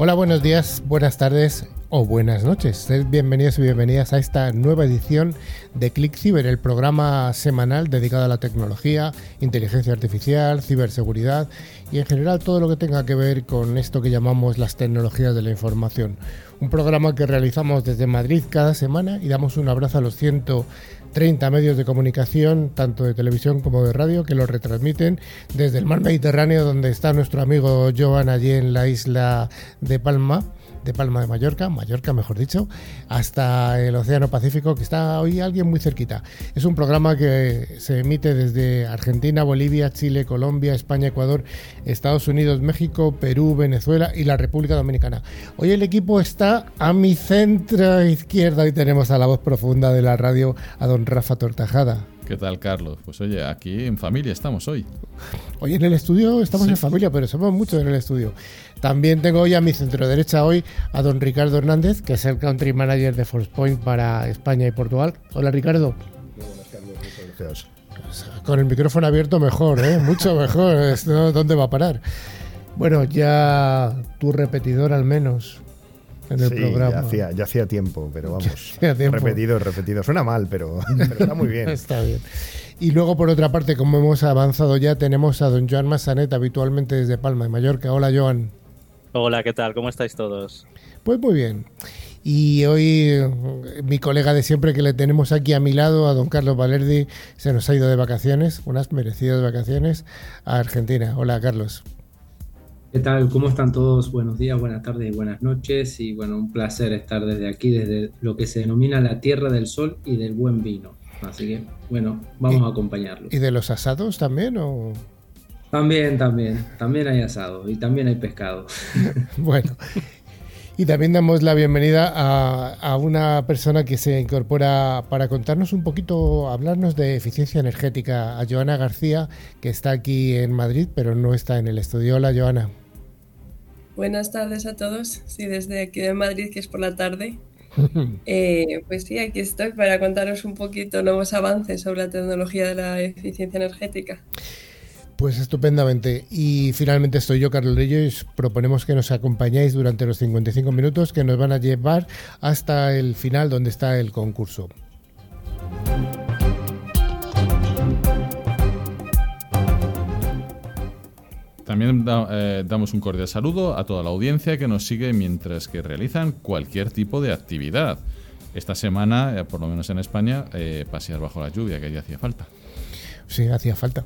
Hola, buenos días, buenas tardes o buenas noches. Bienvenidos y bienvenidas a esta nueva edición de Click Cyber, el programa semanal dedicado a la tecnología, inteligencia artificial, ciberseguridad y en general todo lo que tenga que ver con esto que llamamos las tecnologías de la información. Un programa que realizamos desde Madrid cada semana y damos un abrazo a los 130 medios de comunicación, tanto de televisión como de radio, que lo retransmiten desde el mar Mediterráneo, donde está nuestro amigo Joan allí en la isla de Palma de Palma de Mallorca, Mallorca mejor dicho, hasta el Océano Pacífico, que está hoy alguien muy cerquita. Es un programa que se emite desde Argentina, Bolivia, Chile, Colombia, España, Ecuador, Estados Unidos, México, Perú, Venezuela y la República Dominicana. Hoy el equipo está a mi centro izquierda y tenemos a la voz profunda de la radio a don Rafa Tortajada. ¿Qué tal, Carlos? Pues oye, aquí en familia estamos hoy. Hoy en el estudio estamos en familia, pero somos muchos en el estudio. También tengo hoy a mi centro derecha hoy a don Ricardo Hernández, que es el country manager de Forcepoint para España y Portugal. Hola, Ricardo. Muy buenas, Carlos. Muchas gracias. Con el micrófono abierto mejor, ¿eh? Mucho mejor. ¿Dónde va a parar? Bueno, ya tu repetidor al menos en el programa. Ya hacía, ya hacía tiempo, pero vamos. Repetido, repetido. Suena mal, pero, está muy bien. está bien. Y luego, por otra parte, como hemos avanzado ya, tenemos a don Joan Massanet, habitualmente desde Palma de Mallorca. Hola, Joan. Hola, ¿qué tal? ¿Cómo estáis todos? Pues muy bien. Y hoy mi colega de siempre que le tenemos aquí a mi lado, a don Carlos Valerdi, se nos ha ido de vacaciones, unas merecidas vacaciones, a Argentina. Hola, Carlos. ¿Qué tal? ¿Cómo están todos? Buenos días, buenas tardes y buenas noches. Y bueno, un placer estar desde aquí, desde lo que se denomina la Tierra del Sol y del Buen Vino. Así que, bueno, vamos a acompañarlos. ¿Y de los asados también o...? También, también. También hay asado y también hay pescado. bueno. Y también damos la bienvenida a, a, una persona que se incorpora para contarnos un poquito, hablarnos de eficiencia energética, a Joana García, que está aquí en Madrid, pero no está en el estudio. Hola, Joana. Buenas tardes a todos. Sí, desde aquí de Madrid, que es por la tarde. Eh, pues sí, aquí estoy para contaros un poquito nuevos avances sobre la tecnología de la eficiencia energética. Pues estupendamente. Y finalmente estoy yo, Carlos Reyes. Proponemos que nos acompañéis durante los 55 minutos que nos van a llevar hasta el final donde está el concurso. También eh, damos un cordial saludo a toda la audiencia que nos sigue mientras que realizan cualquier tipo de actividad. Esta semana, eh, por lo menos en España, eh, pasear bajo la lluvia, que ya hacía falta. Sí, hacía falta.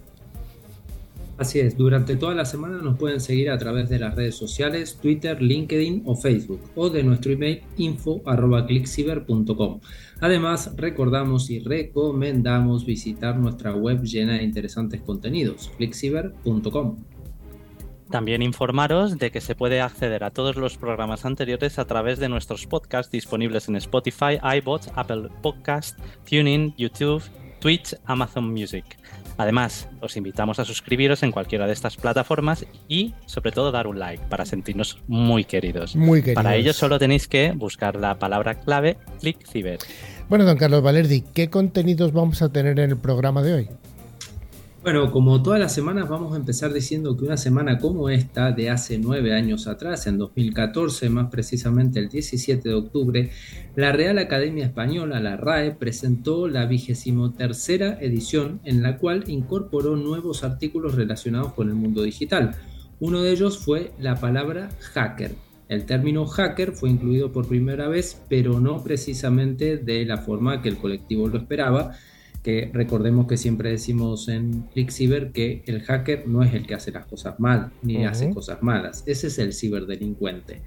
Así es, durante toda la semana nos pueden seguir a través de las redes sociales, Twitter, LinkedIn o Facebook, o de nuestro email info.clickciber.com. Además, recordamos y recomendamos visitar nuestra web llena de interesantes contenidos, clickciber.com. También informaros de que se puede acceder a todos los programas anteriores a través de nuestros podcasts disponibles en Spotify, iBots, Apple Podcasts, TuneIn, YouTube, Twitch, Amazon Music. Además, os invitamos a suscribiros en cualquiera de estas plataformas y, sobre todo, dar un like para sentirnos muy queridos. Muy queridos. Para ello solo tenéis que buscar la palabra clave ClickCiber. Bueno, don Carlos Valerdi, ¿qué contenidos vamos a tener en el programa de hoy? Bueno, como todas las semanas vamos a empezar diciendo que una semana como esta, de hace nueve años atrás, en 2014, más precisamente el 17 de octubre, la Real Academia Española, la RAE, presentó la vigésimo tercera edición en la cual incorporó nuevos artículos relacionados con el mundo digital. Uno de ellos fue la palabra hacker. El término hacker fue incluido por primera vez, pero no precisamente de la forma que el colectivo lo esperaba, que recordemos que siempre decimos en ClickCiber que el hacker no es el que hace las cosas mal, ni hace cosas malas, ese es el ciberdelincuente.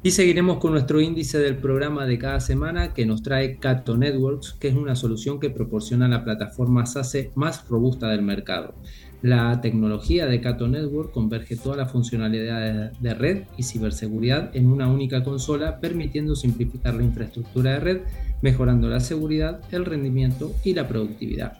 Y seguiremos con nuestro índice del programa de cada semana que nos trae Cato Networks, que es una solución que proporciona la plataforma SASE más robusta del mercado. La tecnología de Cato Network converge todas las funcionalidades de red y ciberseguridad en una única consola, permitiendo simplificar la infraestructura de red, mejorando la seguridad, el rendimiento y la productividad.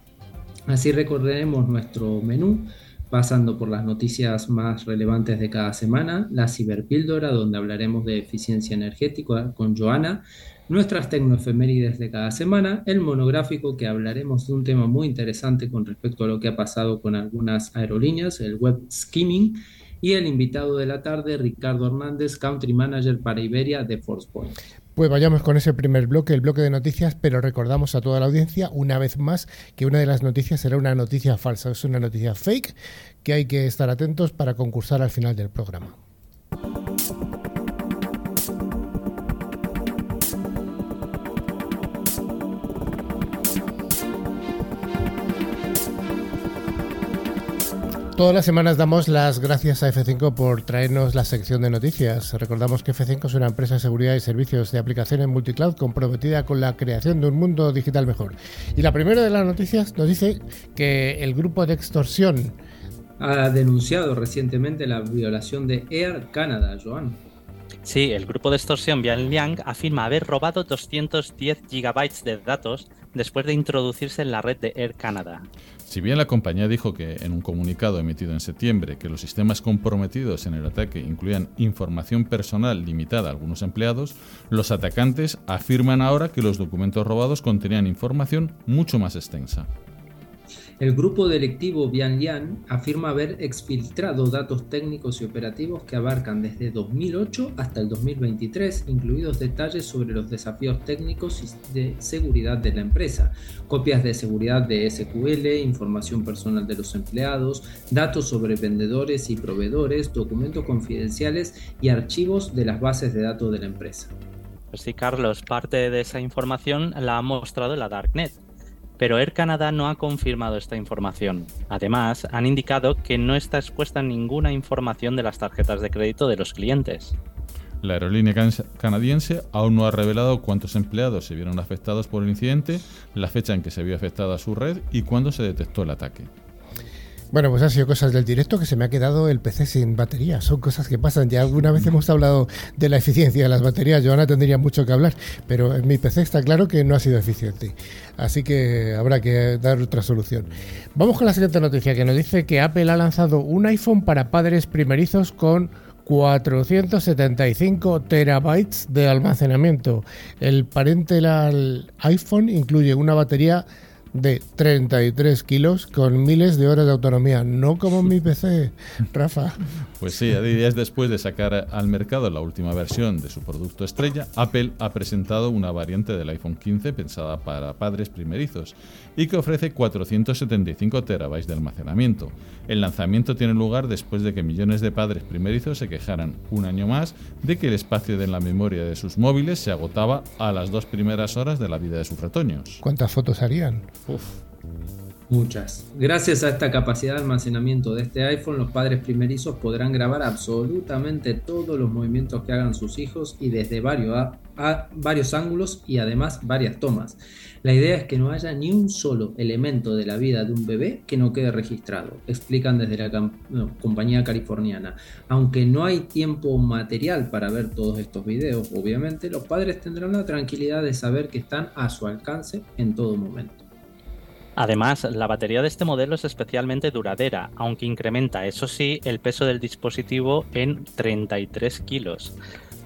Así recorreremos nuestro menú pasando por las noticias más relevantes de cada semana, la ciberpíldora donde hablaremos de eficiencia energética con Joana, nuestras tecnoefemérides de cada semana, el monográfico que hablaremos de un tema muy interesante con respecto a lo que ha pasado con algunas aerolíneas, el web skimming, y el invitado de la tarde, Ricardo Hernández, Country Manager para Iberia de ForcePoint. Pues vayamos con ese primer bloque, el bloque de noticias, pero recordamos a toda la audiencia una vez más que una de las noticias será una noticia falsa, es una noticia fake que hay que estar atentos para concursar al final del programa. Todas las semanas damos las gracias a F5 por traernos la sección de noticias. Recordamos que F5 es una empresa de seguridad y servicios de aplicaciones multicloud comprometida con la creación de un mundo digital mejor. Y la primera de las noticias nos dice que el grupo de extorsión ha denunciado recientemente la violación de Air Canada, Joan. Sí, el grupo de extorsión Liang afirma haber robado 210 gigabytes de datos después de introducirse en la red de Air Canada. Si bien la compañía dijo que en un comunicado emitido en septiembre que los sistemas comprometidos en el ataque incluían información personal limitada a algunos empleados, los atacantes afirman ahora que los documentos robados contenían información mucho más extensa. El grupo delictivo Bianlian afirma haber exfiltrado datos técnicos y operativos que abarcan desde 2008 hasta el 2023, incluidos detalles sobre los desafíos técnicos y de seguridad de la empresa, copias de seguridad de SQL, información personal de los empleados, datos sobre vendedores y proveedores, documentos confidenciales y archivos de las bases de datos de la empresa. Pues sí, Carlos, parte de esa información la ha mostrado la Darknet, pero Air Canada no ha confirmado esta información. Además, han indicado que no está expuesta ninguna información de las tarjetas de crédito de los clientes. La aerolínea canadiense aún no ha revelado cuántos empleados se vieron afectados por el incidente, la fecha en que se vio afectada su red y cuándo se detectó el ataque. Bueno, pues han sido cosas del directo que se me ha quedado el PC sin batería. Son cosas que pasan. Ya alguna vez hemos hablado de la eficiencia de las baterías. Joana tendría mucho que hablar, pero en mi PC está claro que no ha sido eficiente. Así que habrá que dar otra solución. Vamos con la siguiente noticia que nos dice que Apple ha lanzado un iPhone para padres primerizos con 475 terabytes de almacenamiento. El parental iPhone incluye una batería de 33 kilos con miles de horas de autonomía, no como mi PC, Rafa. Pues sí, días después de sacar al mercado la última versión de su producto estrella, Apple ha presentado una variante del iPhone 15 pensada para padres primerizos y que ofrece 475 terabytes de almacenamiento. El lanzamiento tiene lugar después de que millones de padres primerizos se quejaran un año más de que el espacio de la memoria de sus móviles se agotaba a las dos primeras horas de la vida de sus retoños. ¿Cuántas fotos harían? Muchas. Gracias a esta capacidad de almacenamiento de este iPhone, los padres primerizos podrán grabar absolutamente todos los movimientos que hagan sus hijos y desde varios, ángulos y además varias tomas. La idea es que no haya ni un solo elemento de la vida de un bebé que no quede registrado, explican desde la compañía californiana. Aunque no hay tiempo material para ver todos estos videos, obviamente, los padres tendrán la tranquilidad de saber que están a su alcance en todo momento. Además, la batería de este modelo es especialmente duradera, aunque incrementa, eso sí, el peso del dispositivo en 33 kilos.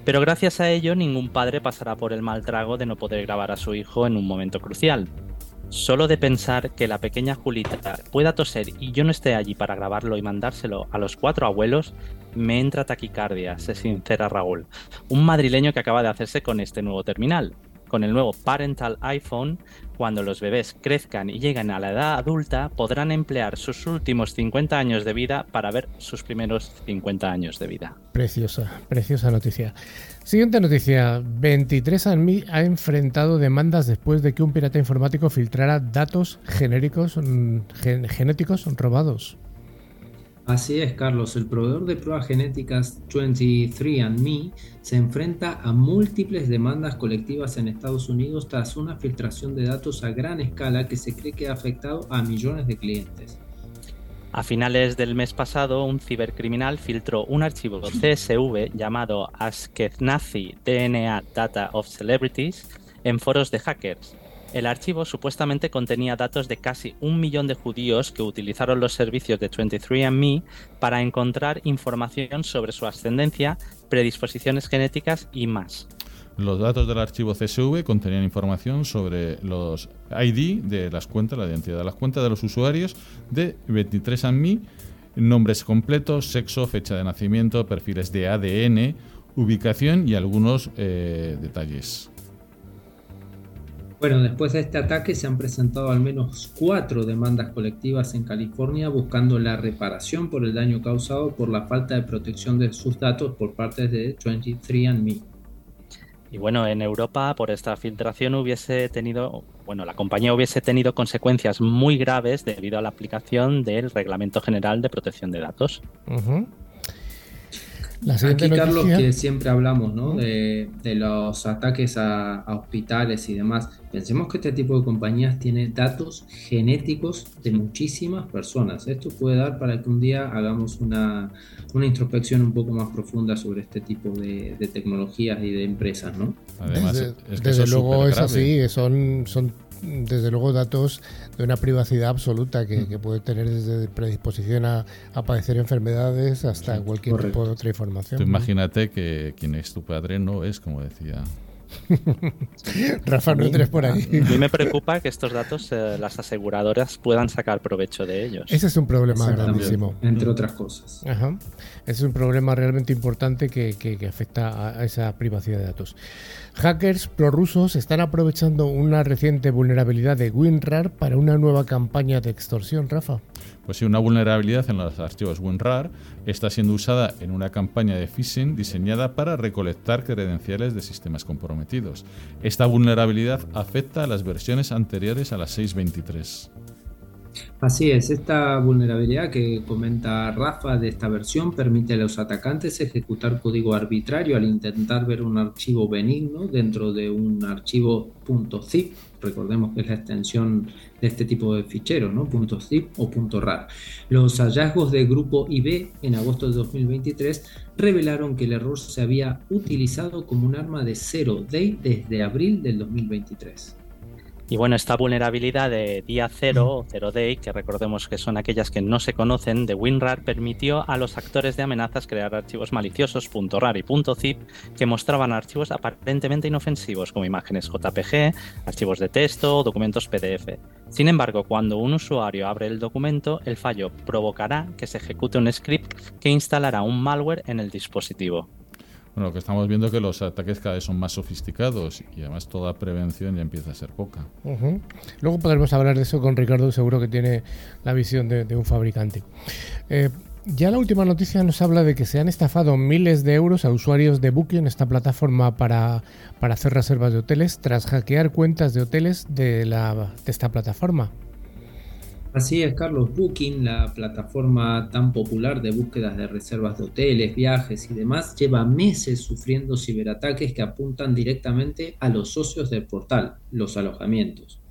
Pero gracias a ello, ningún padre pasará por el mal trago de no poder grabar a su hijo en un momento crucial. Solo de pensar que la pequeña Julita pueda toser y yo no esté allí para grabarlo y mandárselo a los cuatro abuelos, me entra taquicardia, se sincera Raúl, un madrileño que acaba de hacerse con este nuevo terminal con el nuevo Parental iPhone, cuando los bebés crezcan y lleguen a la edad adulta, podrán emplear sus últimos 50 años de vida para ver sus primeros 50 años de vida. Preciosa, preciosa noticia. Siguiente noticia. 23 andme ha enfrentado demandas después de que un pirata informático filtrara datos genéricos, mm, genéticos robados. Así es, Carlos. El proveedor de pruebas genéticas 23andMe se enfrenta a múltiples demandas colectivas en Estados Unidos tras una filtración de datos a gran escala que se cree que ha afectado a millones de clientes. A finales del mes pasado, un cibercriminal filtró un archivo CSV llamado Ashkenazi DNA Data of Celebrities en foros de hackers el archivo supuestamente contenía datos de casi un millón de judíos que utilizaron los servicios de 23andMe para encontrar información sobre su ascendencia, predisposiciones genéticas y más. Los datos del archivo CSV contenían información sobre los ID de las cuentas, la identidad de las cuentas de los usuarios de 23andMe nombres completos, sexo, fecha de nacimiento, perfiles de ADN, ubicación y algunos eh, detalles. Bueno, después de este ataque se han presentado al menos cuatro demandas colectivas en California buscando la reparación por el daño causado por la falta de protección de sus datos por parte de 23andMe. Y bueno, en Europa por esta filtración hubiese tenido, bueno, la compañía hubiese tenido consecuencias muy graves debido a la aplicación del Reglamento General de Protección de Datos. Aquí, Carlos, que siempre hablamos ¿no? de, los ataques a, hospitales y demás. Pensemos que este tipo de compañías tiene datos genéticos de muchísimas personas. Esto puede dar para que un día hagamos una, introspección un poco más profunda sobre este tipo de, tecnologías y de empresas. ¿no? Además, desde, luego es así, son, son desde luego datos de una privacidad absoluta que, mm. puede tener desde predisposición a, padecer enfermedades hasta cualquier tipo de otra información. imagínate que quien es tu padre no es como decía Rafa, no entres por ahí. A mí me preocupa que estos datos eh, las aseguradoras puedan sacar provecho de ellos. Ese es un problema grandísimo. Entre otras cosas. Ese es un problema realmente importante que, que afecta a esa privacidad de datos. Hackers prorrusos están aprovechando una reciente vulnerabilidad de WinRAR para una nueva campaña de extorsión, Rafa. Pues sí, una vulnerabilidad en los archivos WinRAR está siendo usada en una campaña de phishing diseñada para recolectar credenciales de sistemas comprometidos. Esta vulnerabilidad afecta a las versiones anteriores a las 6.23. Así es, esta vulnerabilidad que comenta Rafa de esta versión permite a los atacantes ejecutar código arbitrario al intentar ver un archivo benigno dentro de un archivo .zip. Recordemos que es la extensión de este tipo de ficheros, ¿no? .zip o .rar. Los hallazgos de grupo IB en agosto de 2023 revelaron que el error se había utilizado como un arma de zero day desde abril del 2023. Y bueno, esta vulnerabilidad de día cero o zero day, que recordemos que son aquellas que no se conocen, de WinRAR permitió a los actores de amenazas crear archivos maliciosos .rar y .zip que mostraban archivos aparentemente inofensivos como imágenes JPG, archivos de texto o documentos PDF. Sin embargo, cuando un usuario abre el documento, el fallo provocará que se ejecute un script que instalará un malware en el dispositivo. Bueno, lo que estamos viendo es que los ataques cada vez son más sofisticados y además toda prevención ya empieza a ser poca. Luego podremos hablar de eso con Ricardo, seguro que tiene la visión de, un fabricante. Eh, ya la última noticia nos habla de que se han estafado miles de euros a usuarios de Booking, esta plataforma para, para hacer reservas de hoteles, tras hackear cuentas de hoteles de, la, de esta plataforma. Así es, Carlos. Booking, la plataforma tan popular de búsquedas de reservas de hoteles, viajes y demás, lleva meses sufriendo ciberataques que apuntan directamente a los socios del portal, los alojamientos.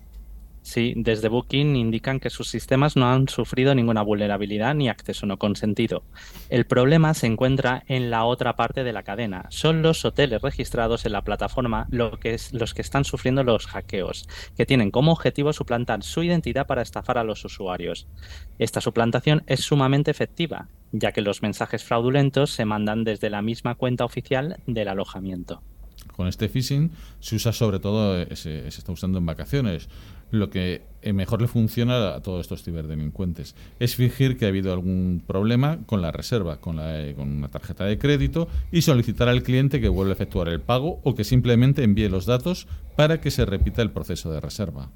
Sí, desde Booking indican que sus sistemas no han sufrido ninguna vulnerabilidad ni acceso no consentido. El problema se encuentra en la otra parte de la cadena. Son los hoteles registrados en la plataforma los que están sufriendo los hackeos, que tienen como objetivo suplantar su identidad para estafar a los usuarios. Esta suplantación es sumamente efectiva, ya que los mensajes fraudulentos se mandan desde la misma cuenta oficial del alojamiento. Con este phishing se usa sobre todo, eh, se está usando en vacaciones lo que eh, mejor le funciona a todos estos ciberdelincuentes es fingir que ha habido algún problema con la reserva, con, la, eh, con una tarjeta de crédito y solicitar al cliente que vuelva a efectuar el pago o que simplemente envíe los datos para que se repita el proceso de reserva.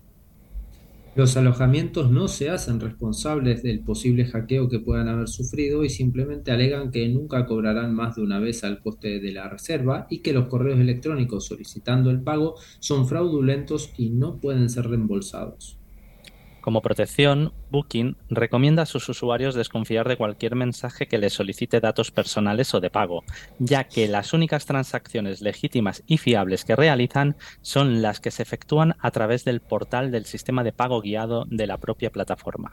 Los alojamientos no se hacen responsables del posible hackeo que puedan haber sufrido y simplemente alegan que nunca cobrarán más de una vez al coste de la reserva y que los correos electrónicos solicitando el pago son fraudulentos y no pueden ser reembolsados. Como protección, Booking recomienda a sus usuarios desconfiar de cualquier mensaje que les solicite datos personales o de pago, ya que las únicas transacciones legítimas y fiables que realizan son las que se efectúan a través del portal del sistema de pago guiado de la propia plataforma.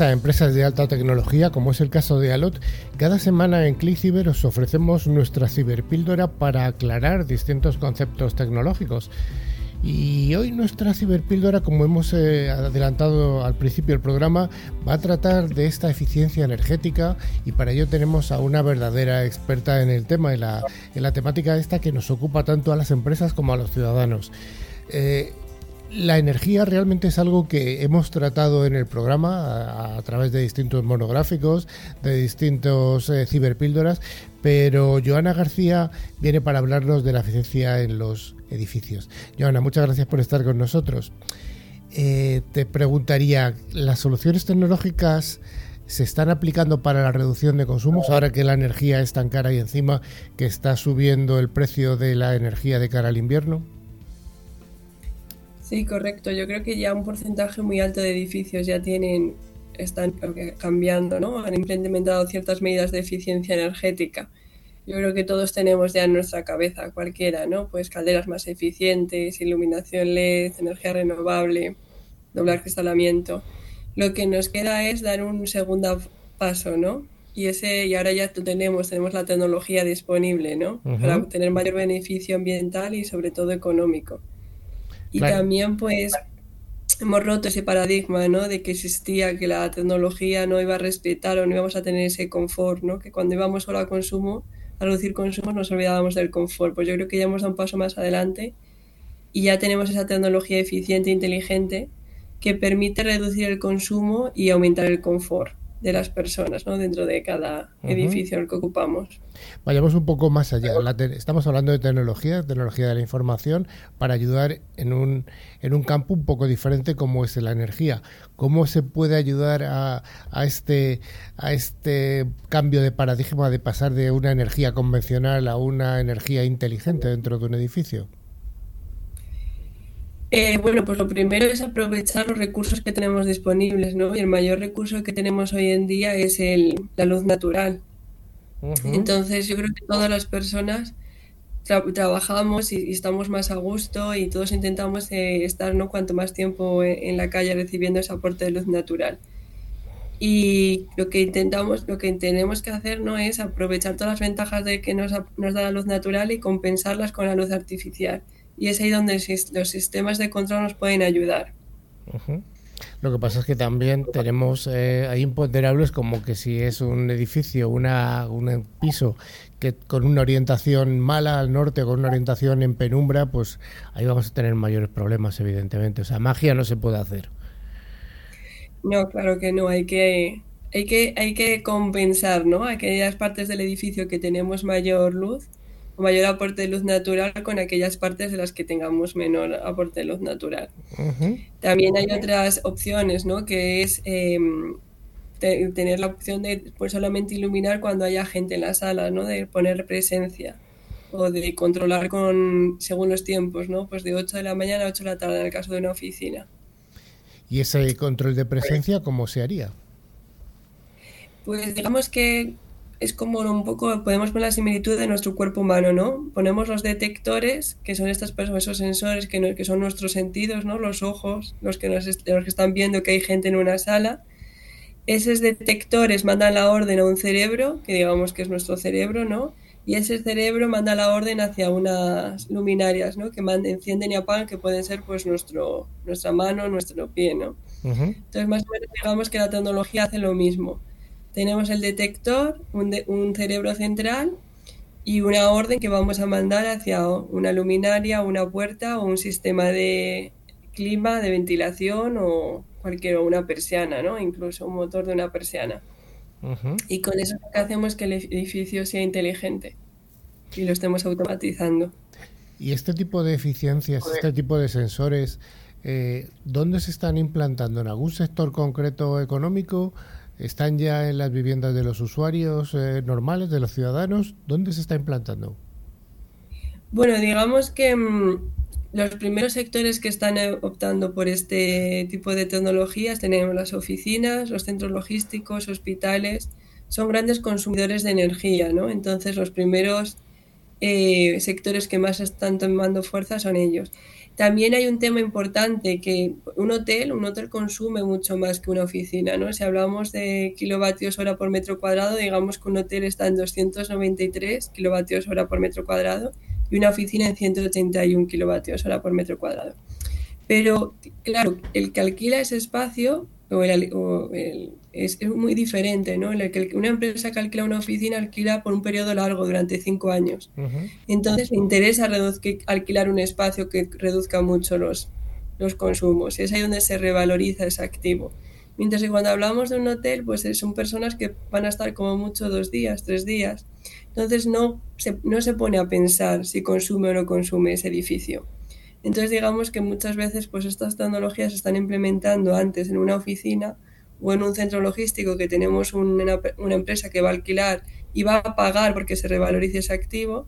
A empresas de alta tecnología, como es el caso de Alot, cada semana en ClickCiber os ofrecemos nuestra ciberpíldora para aclarar distintos conceptos tecnológicos. Y hoy nuestra ciberpíldora, como hemos eh, adelantado al principio del programa, va a tratar de esta eficiencia energética y para ello tenemos a una verdadera experta en el tema, en la, en la temática esta que nos ocupa tanto a las empresas como a los ciudadanos. Eh, la energía realmente es algo que hemos tratado en el programa a, través de distintos monográficos, de distintos eh, ciberpíldoras, pero Joana García viene para hablarnos de la eficiencia en los edificios. Joana, muchas gracias por estar con nosotros. Eh, te preguntaría, ¿las soluciones tecnológicas se están aplicando para la reducción de consumos ahora que la energía es tan cara y encima que está subiendo el precio de la energía de cara al invierno? Sí, correcto. Yo creo que ya un porcentaje muy alto de edificios ya tienen, están cambiando, ¿no? Han implementado ciertas medidas de eficiencia energética. Yo creo que todos tenemos ya en nuestra cabeza, cualquiera, ¿no? Pues calderas más eficientes, iluminación LED, energía renovable, doble cristalamiento. Lo que nos queda es dar un segundo paso, ¿no? Y ese y ahora ya tenemos, tenemos la tecnología disponible, ¿no? Para obtener mayor beneficio ambiental y sobre todo económico. Y también pues hemos roto ese paradigma, ¿no? De que existía que la tecnología no iba a respetar o no íbamos a tener ese confort, ¿no? Que cuando íbamos solo al consumo, a reducir consumo, nos olvidábamos del confort. Pues yo creo que ya hemos dado un paso más adelante y ya tenemos esa tecnología eficiente e inteligente que permite reducir el consumo y aumentar el confort de las personas ¿no? dentro de cada edificio el que ocupamos. Vayamos un poco más allá. estamos hablando de tecnología, tecnología de la información, para ayudar en un, en un campo un poco diferente como es la energía. ¿Cómo se puede ayudar a, a, este, a este cambio de paradigma de pasar de una energía convencional a una energía inteligente dentro de un edificio? Eh, bueno, pues lo primero es aprovechar los recursos que tenemos disponibles, ¿no? Y el mayor recurso que tenemos hoy en día es el, la luz natural. Entonces yo creo que todas las personas trabajamos y, estamos más a gusto y todos intentamos eh, estar ¿no? cuanto más tiempo en, la calle recibiendo ese aporte de luz natural. Y lo que intentamos, lo que tenemos que hacer no es aprovechar todas las ventajas de que nos, nos da la luz natural y compensarlas con la luz artificial y es ahí donde los sistemas de control nos pueden ayudar. Lo que pasa es que también tenemos, eh, hay imponderables como que si es un edificio, una, un piso que con una orientación mala al norte, con una orientación en penumbra, pues ahí vamos a tener mayores problemas, evidentemente. O sea, magia no se puede hacer. No, claro que no, hay que, hay que, hay que compensar, ¿no? Aquellas partes del edificio que tenemos mayor luz, mayor aporte de luz natural con aquellas partes de las que tengamos menor aporte de luz natural. También hay otras opciones, ¿no? Que es em, tener la opción de pues, solamente iluminar cuando haya gente en la sala, ¿no? De poner presencia o de controlar con según los tiempos, ¿no? Pues de 8 de la mañana a 8 de la tarde en el caso de una oficina. ¿Y ese control de presencia cómo se haría? Pues digamos que es como un poco, podemos poner la similitud de nuestro cuerpo humano, ¿no? Ponemos los detectores, que son estas esos sensores que, que son nuestros sentidos, ¿no? Los ojos, los que, nos, los que están viendo que hay gente en una sala. Esos detectores mandan la orden a un cerebro, que digamos que es nuestro cerebro, ¿no? Y ese cerebro manda la orden hacia unas luminarias, ¿no? Que encienden y apagan, que pueden ser pues nuestro, nuestra mano, nuestro pie, ¿no? Entonces, más o menos digamos que la tecnología hace lo mismo tenemos el detector, un, cerebro central y una orden que vamos a mandar hacia una luminaria, una puerta o un sistema de clima, de ventilación o cualquier una persiana, ¿no? Incluso un motor de una persiana. Y con eso lo que hacemos que el edificio sea inteligente y lo estemos automatizando. ¿Y este tipo de eficiencias, este tipo de sensores, eh, dónde se están implantando? ¿En algún sector concreto económico? ¿Están ya en las viviendas de los usuarios eh, normales, de los ciudadanos? ¿Dónde se está implantando? Bueno, digamos que mm, los primeros sectores que están eh, optando por este tipo de tecnologías tenemos las oficinas, los centros logísticos, hospitales, son grandes consumidores de energía, ¿no? Entonces los primeros eh, sectores que más están tomando fuerza son ellos. También hay un tema importante que un hotel, un hotel consume mucho más que una oficina, ¿no? Si hablamos de kilovatios hora por metro cuadrado, digamos que un hotel está en 293 kilovatios hora por metro cuadrado y una oficina en 181 kilovatios hora por metro cuadrado. Pero, claro, el que alquila ese espacio o el, es, muy diferente, ¿no? En el que una empresa que alquila una oficina alquila por un periodo largo, durante cinco años. Entonces le interesa alquilar un espacio que reduzca mucho los, los consumos. Es ahí donde se revaloriza ese activo. Mientras que cuando hablamos de un hotel, pues son personas que van a estar como mucho dos días, tres días. Entonces no se, no se pone a pensar si consume o no consume ese edificio. Entonces digamos que muchas veces pues estas tecnologías se están implementando antes en una oficina o en un centro logístico que tenemos una, empresa que va a alquilar y va a pagar porque se revalorice ese activo,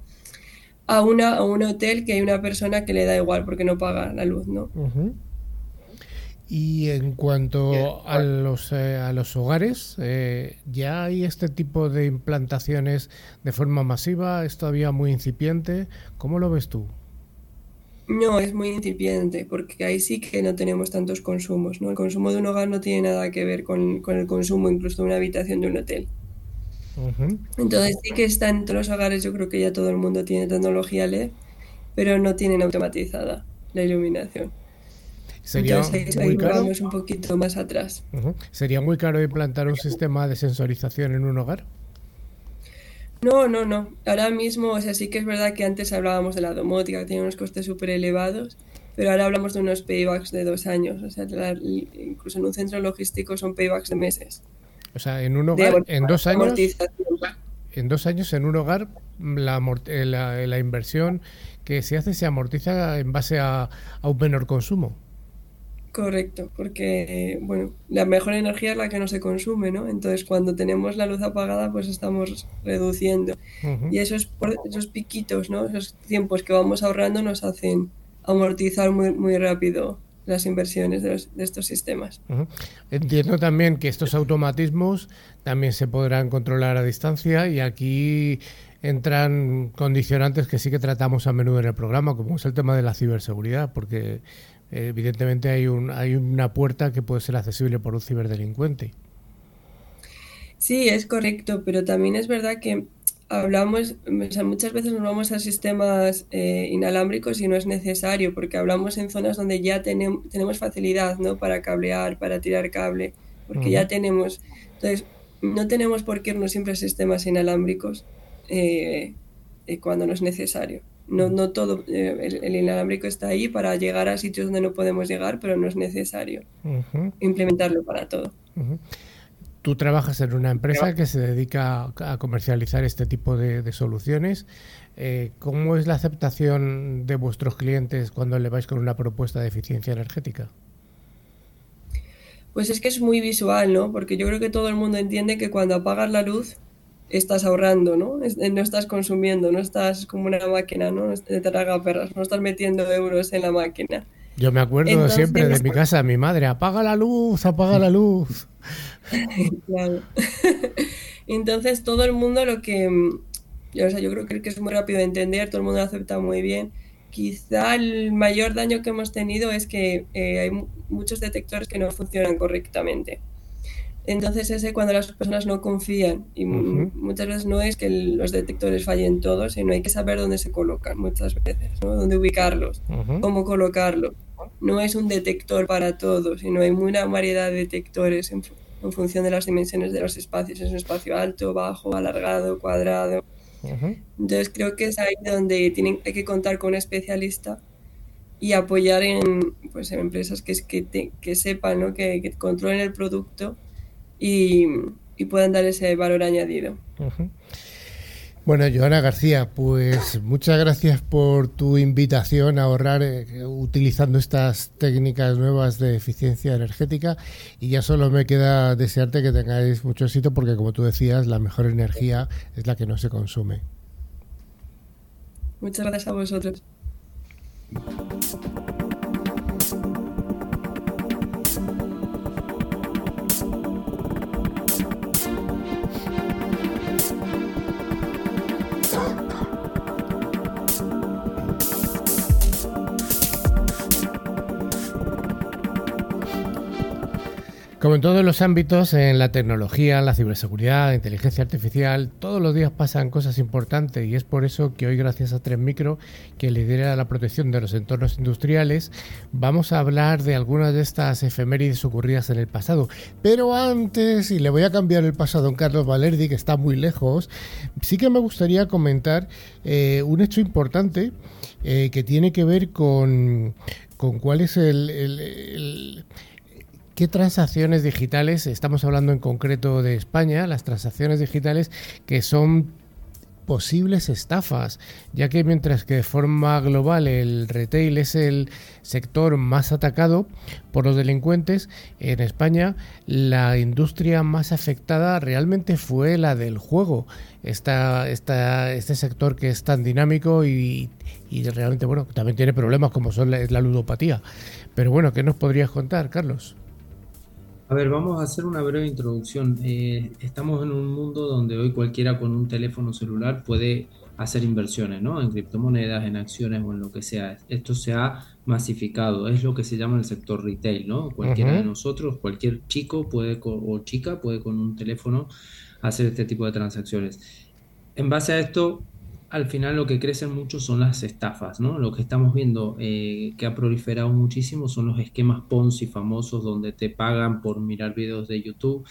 a, una, a un hotel que hay una persona que le da igual porque no paga la luz, ¿no? Y en cuanto a los, eh, a los hogares, eh, ¿ya hay este tipo de implantaciones de forma masiva? ¿Es todavía muy incipiente? ¿Cómo lo ves tú? No, es muy incipiente, porque ahí sí que no tenemos tantos consumos, ¿no? El consumo de un hogar no tiene nada que ver con, el consumo incluso de una habitación de un hotel. Entonces sí que está en todos los hogares, yo creo que ya todo el mundo tiene tecnología LED, pero no tienen automatizada la iluminación. Sería Entonces ahí, vamos un poquito más atrás. ¿Sería muy caro implantar un sistema de sensorización en un hogar? No, no, no. Ahora mismo, o sea, sí que es verdad que antes hablábamos de la domótica, que tenía unos costes súper elevados, pero ahora hablamos de unos paybacks de dos años. O sea, incluso en un centro logístico son paybacks de meses. O sea, en un hogar, en dos años. En dos años, en un hogar, la, eh, la, la, inversión que se hace se amortiza en base a, a un menor consumo. Correcto, porque bueno, la mejor energía es la que no se consume, ¿no? Entonces, cuando tenemos la luz apagada, pues estamos reduciendo. Y esos, esos piquitos, ¿no? Esos tiempos que vamos ahorrando nos hacen amortizar muy, muy rápido las inversiones de, estos sistemas. Entiendo también que estos automatismos también se podrán controlar a distancia y aquí entran condicionantes que sí que tratamos a menudo en el programa, como es el tema de la ciberseguridad, porque evidentemente hay, un, hay una puerta que puede ser accesible por un ciberdelincuente. Sí, es correcto, pero también es verdad que hablamos, muchas veces nos vamos a sistemas eh, inalámbricos y no es necesario, porque hablamos en zonas donde ya tenemos, tenemos facilidad ¿no? para cablear, para tirar cable, porque ya tenemos. Entonces, no tenemos por qué irnos siempre a sistemas inalámbricos eh, eh, cuando no es necesario. No, no todo, eh, el, inalámbrico está ahí para llegar a sitios donde no podemos llegar, pero no es necesario implementarlo para todo. Tú trabajas en una empresa que se dedica a comercializar este tipo de, soluciones. Eh, ¿Cómo es la aceptación de vuestros clientes cuando le vais con una propuesta de eficiencia energética? Pues es que es muy visual, ¿no? Porque yo creo que todo el mundo entiende que cuando apagas la luz estás ahorrando, ¿no? No estás consumiendo, no estás como una máquina, ¿no? Te traga perras, no estás metiendo euros en la máquina. Yo me acuerdo siempre de mi casa, mi madre, apaga la luz, apaga la luz. claro. Entonces todo el mundo lo que, yo, o sea, yo creo que es muy rápido de entender, todo el mundo lo acepta muy bien. Quizá el mayor daño que hemos tenido es que eh, hay muchos detectores que no funcionan correctamente. Entonces ese cuando las personas no confían y muchas veces no es que los detectores fallen todos, sino hay que saber dónde se colocan muchas veces, ¿no? dónde ubicarlos, cómo colocarlos. No es un detector para todos, sino hay una variedad de detectores en, función de las dimensiones de los espacios. Es un espacio alto, bajo, alargado, cuadrado. Entonces creo que es ahí donde tienen, hay que contar con un especialista y apoyar en, pues, en empresas que, que, que sepan, ¿no? que, que controlen el producto y, puedan dar ese valor añadido. Bueno, Joana García, pues muchas gracias por tu invitación a ahorrar eh, utilizando estas técnicas nuevas de eficiencia energética y ya solo me queda desearte que tengáis mucho éxito porque como tú decías, la mejor energía es la que no se consume. Muchas gracias a vosotros. Como en todos los ámbitos, en la tecnología, la ciberseguridad, la inteligencia artificial, todos los días pasan cosas importantes y es por eso que hoy, gracias a Tres Micro, que lidera la protección de los entornos industriales, vamos a hablar de algunas de estas efemérides ocurridas en el pasado. Pero antes, y le voy a cambiar el paso a don Carlos Valerdi, que está muy lejos, sí que me gustaría comentar eh, un hecho importante eh, que tiene que ver con, con cuál es el ¿Qué transacciones digitales, estamos hablando en concreto de España, las transacciones digitales que son posibles estafas, ya que mientras que de forma global el retail es el sector más atacado por los delincuentes, en España la industria más afectada realmente fue la del juego. Esta, este sector que es tan dinámico y, realmente, bueno, también tiene problemas como son la, la ludopatía. Pero bueno, ¿qué nos podrías contar, Carlos? A ver, vamos a hacer una breve introducción. Eh, estamos en un mundo donde hoy cualquiera con un teléfono celular puede hacer inversiones, ¿no? En criptomonedas, en acciones o en lo que sea. Esto se ha masificado, es lo que se llama el sector retail, ¿no? Cualquiera de nosotros, cualquier chico puede o chica puede con un teléfono hacer este tipo de transacciones. En base a esto, al final lo que crecen mucho son las estafas, ¿no? Lo que estamos viendo eh, que ha proliferado muchísimo son los esquemas Ponzi famosos donde te pagan por mirar videos de YouTube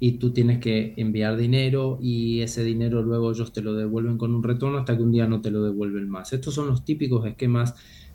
y tú tienes que enviar dinero y ese dinero luego ellos te lo devuelven con un retorno hasta que un día no te lo devuelven más. Estos son los típicos esquemas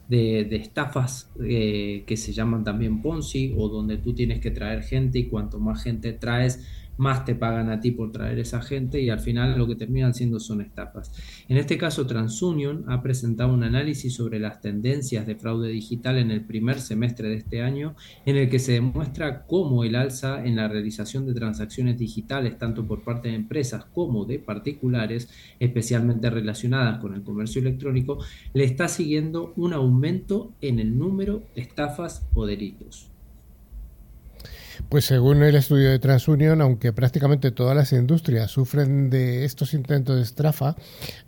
de, estafas eh, que se llaman también Ponzi o donde tú tienes que traer gente y cuanto más gente traes, más te pagan a ti por traer esa gente y al final lo que terminan siendo son estafas. En este caso, TransUnion ha presentado un análisis sobre las tendencias de fraude digital en el primer semestre de este año, en el que se demuestra cómo el alza en la realización de transacciones digitales, tanto por parte de empresas como de particulares, especialmente relacionadas con el comercio electrónico, le está siguiendo un aumento en el número de estafas o delitos. Pues según el estudio de TransUnion, aunque prácticamente todas las industrias sufren de estos intentos de estafa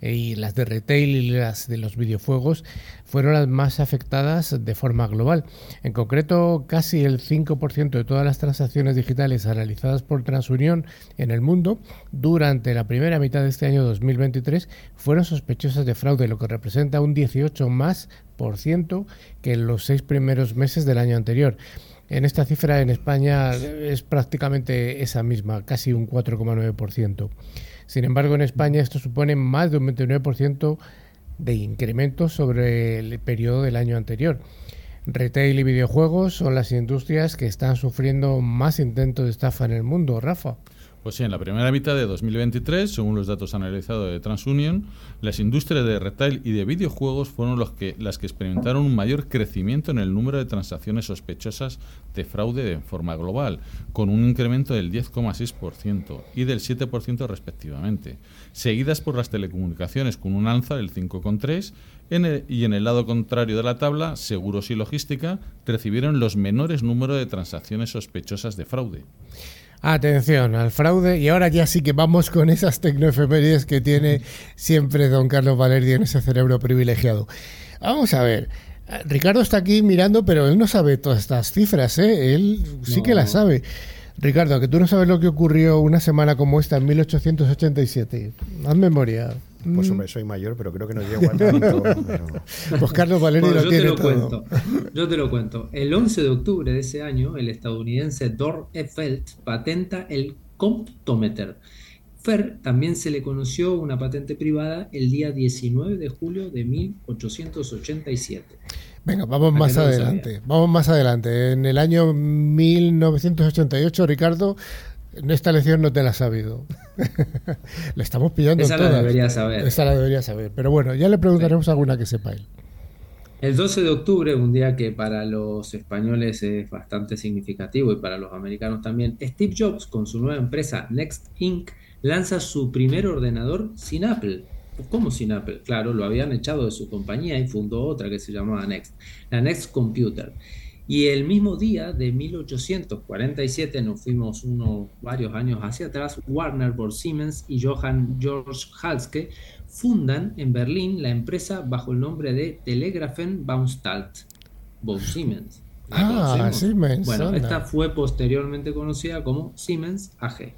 eh, y las de retail y las de los videojuegos fueron las más afectadas de forma global. En concreto, casi el 5% de todas las transacciones digitales realizadas por TransUnion en el mundo durante la primera mitad de este año 2023 fueron sospechosas de fraude, lo que representa un 18 más por ciento que en los seis primeros meses del año anterior. En esta cifra en España es prácticamente esa misma, casi un 4,9%. Sin embargo, en España esto supone más de un 29% de incremento sobre el periodo del año anterior. Retail y videojuegos son las industrias que están sufriendo más intentos de estafa en el mundo, Rafa. Pues sí, en la primera mitad de 2023, según los datos analizados de TransUnion, las industrias de retail y de videojuegos fueron los que, las que experimentaron un mayor crecimiento en el número de transacciones sospechosas de fraude de forma global, con un incremento del 10,6% y del 7% respectivamente, seguidas por las telecomunicaciones con un alza del 5,3% y en el lado contrario de la tabla, seguros y logística recibieron los menores números de transacciones sospechosas de fraude. Atención al fraude y ahora ya sí que vamos con esas tecnoefemérides que tiene siempre don Carlos Valerdi en ese cerebro privilegiado. Vamos a ver. Ricardo está aquí mirando, pero él no sabe todas estas cifras, ¿eh? Él sí que las sabe. Ricardo, que tú no sabes lo que ocurrió una semana como esta en 1887. Haz memoria. Pues mm. hombre, soy mayor, pero creo que no llego a tanto. Pues Carlos Valerio lo yo te lo cuento. Yo te lo cuento. El 11 de octubre de ese año, el estadounidense Dor Eiffel patenta el Comptometer. Fer también se le conoció una patente privada el día 19 de julio de 1887. Venga, vamos más adelante. Vamos más adelante. En el año 1988, Ricardo, en esta lección no te la has sabido. le estamos pillando Esa la debería saber. Esa la debería saber. Pero bueno, ya le preguntaremos alguna que sepa él. El 12 de octubre, un día que para los españoles es bastante significativo y para los americanos también, Steve Jobs con su nueva empresa Next Inc. lanza su primer ordenador sin Apple. ¿Cómo sin Apple? Claro, lo habían echado de su compañía y fundó otra que se llamaba Next, la Next Computer. Y el mismo día de 1847, nos fuimos unos varios años hacia atrás, Warner por Siemens y Johann George Halske fundan en Berlín la empresa bajo el nombre de Telegrafen Baustalt, von Siemens. Ah, Siemens. Bueno, esta fue posteriormente conocida como Siemens AG.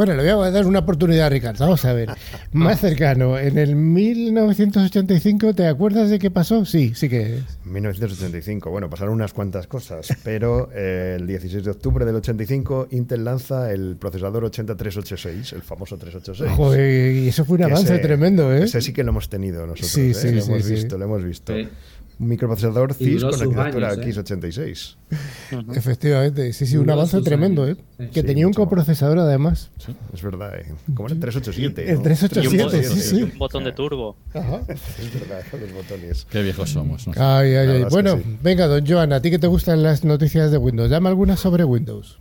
Bueno, le voy a dar una oportunidad a Ricardo. Vamos a ver. Más cercano, en el 1985, ¿te acuerdas de qué pasó? Sí, sí que es. 1985, bueno, pasaron unas cuantas cosas, pero eh, el 16 de octubre del 85 Intel lanza el procesador 8386, el famoso 386. Joder, y eso fue un avance tremendo, ¿eh? Ese sí que lo hemos tenido nosotros, sí, ¿eh? sí, lo, hemos visto, lo hemos visto un microprocesador CIS con arquitectura ¿eh? X86. Efectivamente, sí, sí, un avance tremendo, ¿eh? que tenía un coprocesador además. Es verdad, ¿eh? como el 387. El 387, sí, sí. un botón de turbo. Ajá. Es verdad, los botones. Qué viejos somos. Ay, ay, ay. Bueno, venga, don Joan, a ti que te gustan las noticias de Windows, dame alguna sobre Windows.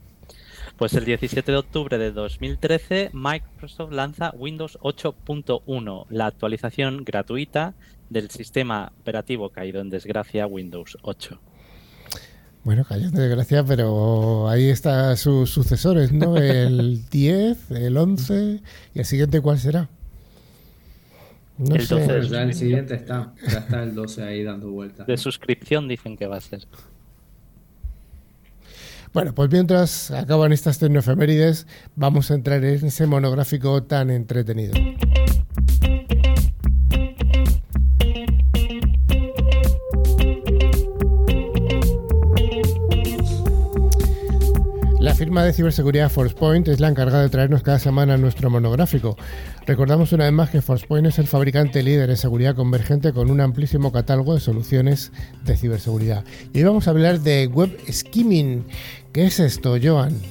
Pues el 17 de octubre de 2013, Microsoft lanza Windows 8.1, la actualización gratuita del sistema operativo caído en desgracia Windows 8. Bueno, cayó en desgracia, pero ahí están sus sucesores, ¿no? El 10, el 11 y el siguiente, ¿cuál será? No el 12 ya el siguiente está, ya está el 12 ahí dando vueltas. De suscripción dicen que va a ser. Bueno, pues mientras acaban estas tecnoefemérides, vamos a entrar en ese monográfico tan entretenido. Firma de ciberseguridad ForcePoint es la encargada de traernos cada semana nuestro monográfico. Recordamos una vez más que ForcePoint es el fabricante líder en seguridad convergente con un amplísimo catálogo de soluciones de ciberseguridad. Y hoy vamos a hablar de web skimming. ¿Qué es esto, Joan?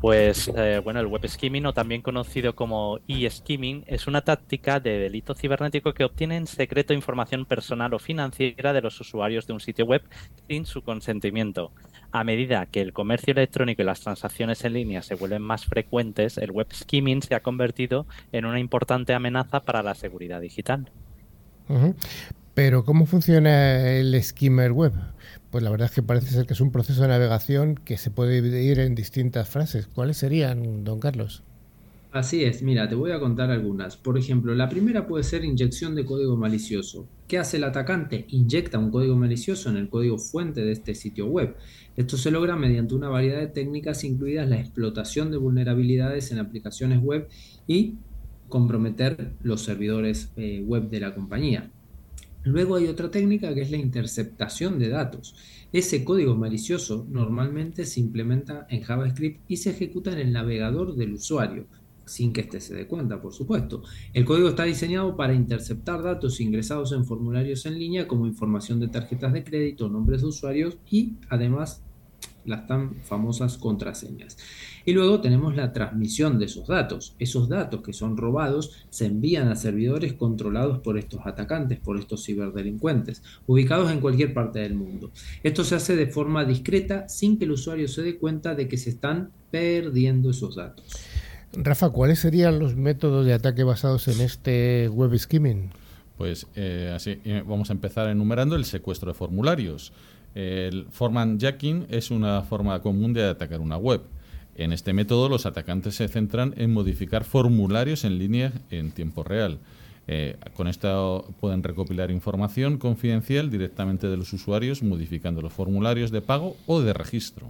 Pues eh, bueno, el web skimming o también conocido como e-skimming es una táctica de delito cibernético que obtiene en secreto información personal o financiera de los usuarios de un sitio web sin su consentimiento. A medida que el comercio electrónico y las transacciones en línea se vuelven más frecuentes, el web skimming se ha convertido en una importante amenaza para la seguridad digital. Pero ¿cómo funciona el skimmer web? Pues la verdad es que parece ser que es un proceso de navegación que se puede dividir en distintas frases. ¿Cuáles serían, don Carlos? Así es, mira, te voy a contar algunas. Por ejemplo, la primera puede ser inyección de código malicioso. ¿Qué hace el atacante? Inyecta un código malicioso en el código fuente de este sitio web. Esto se logra mediante una variedad de técnicas incluidas la explotación de vulnerabilidades en aplicaciones web y comprometer los servidores eh, web de la compañía. Luego hay otra técnica que es la interceptación de datos. Ese código malicioso normalmente se implementa en JavaScript y se ejecuta en el navegador del usuario, sin que éste se dé cuenta, por supuesto. El código está diseñado para interceptar datos ingresados en formularios en línea como información de tarjetas de crédito, nombres de usuarios y además las tan famosas contraseñas. Y luego tenemos la transmisión de esos datos. Esos datos que son robados se envían a servidores controlados por estos atacantes, por estos ciberdelincuentes, ubicados en cualquier parte del mundo. Esto se hace de forma discreta sin que el usuario se dé cuenta de que se están perdiendo esos datos. Rafa, ¿cuáles serían los métodos de ataque basados en este web skimming? Pues eh, así eh, vamos a empezar enumerando el secuestro de formularios. El format jacking es una forma común de atacar una web. En este método los atacantes se centran en modificar formularios en línea en tiempo real. Eh, con esto pueden recopilar información confidencial directamente de los usuarios modificando los formularios de pago o de registro.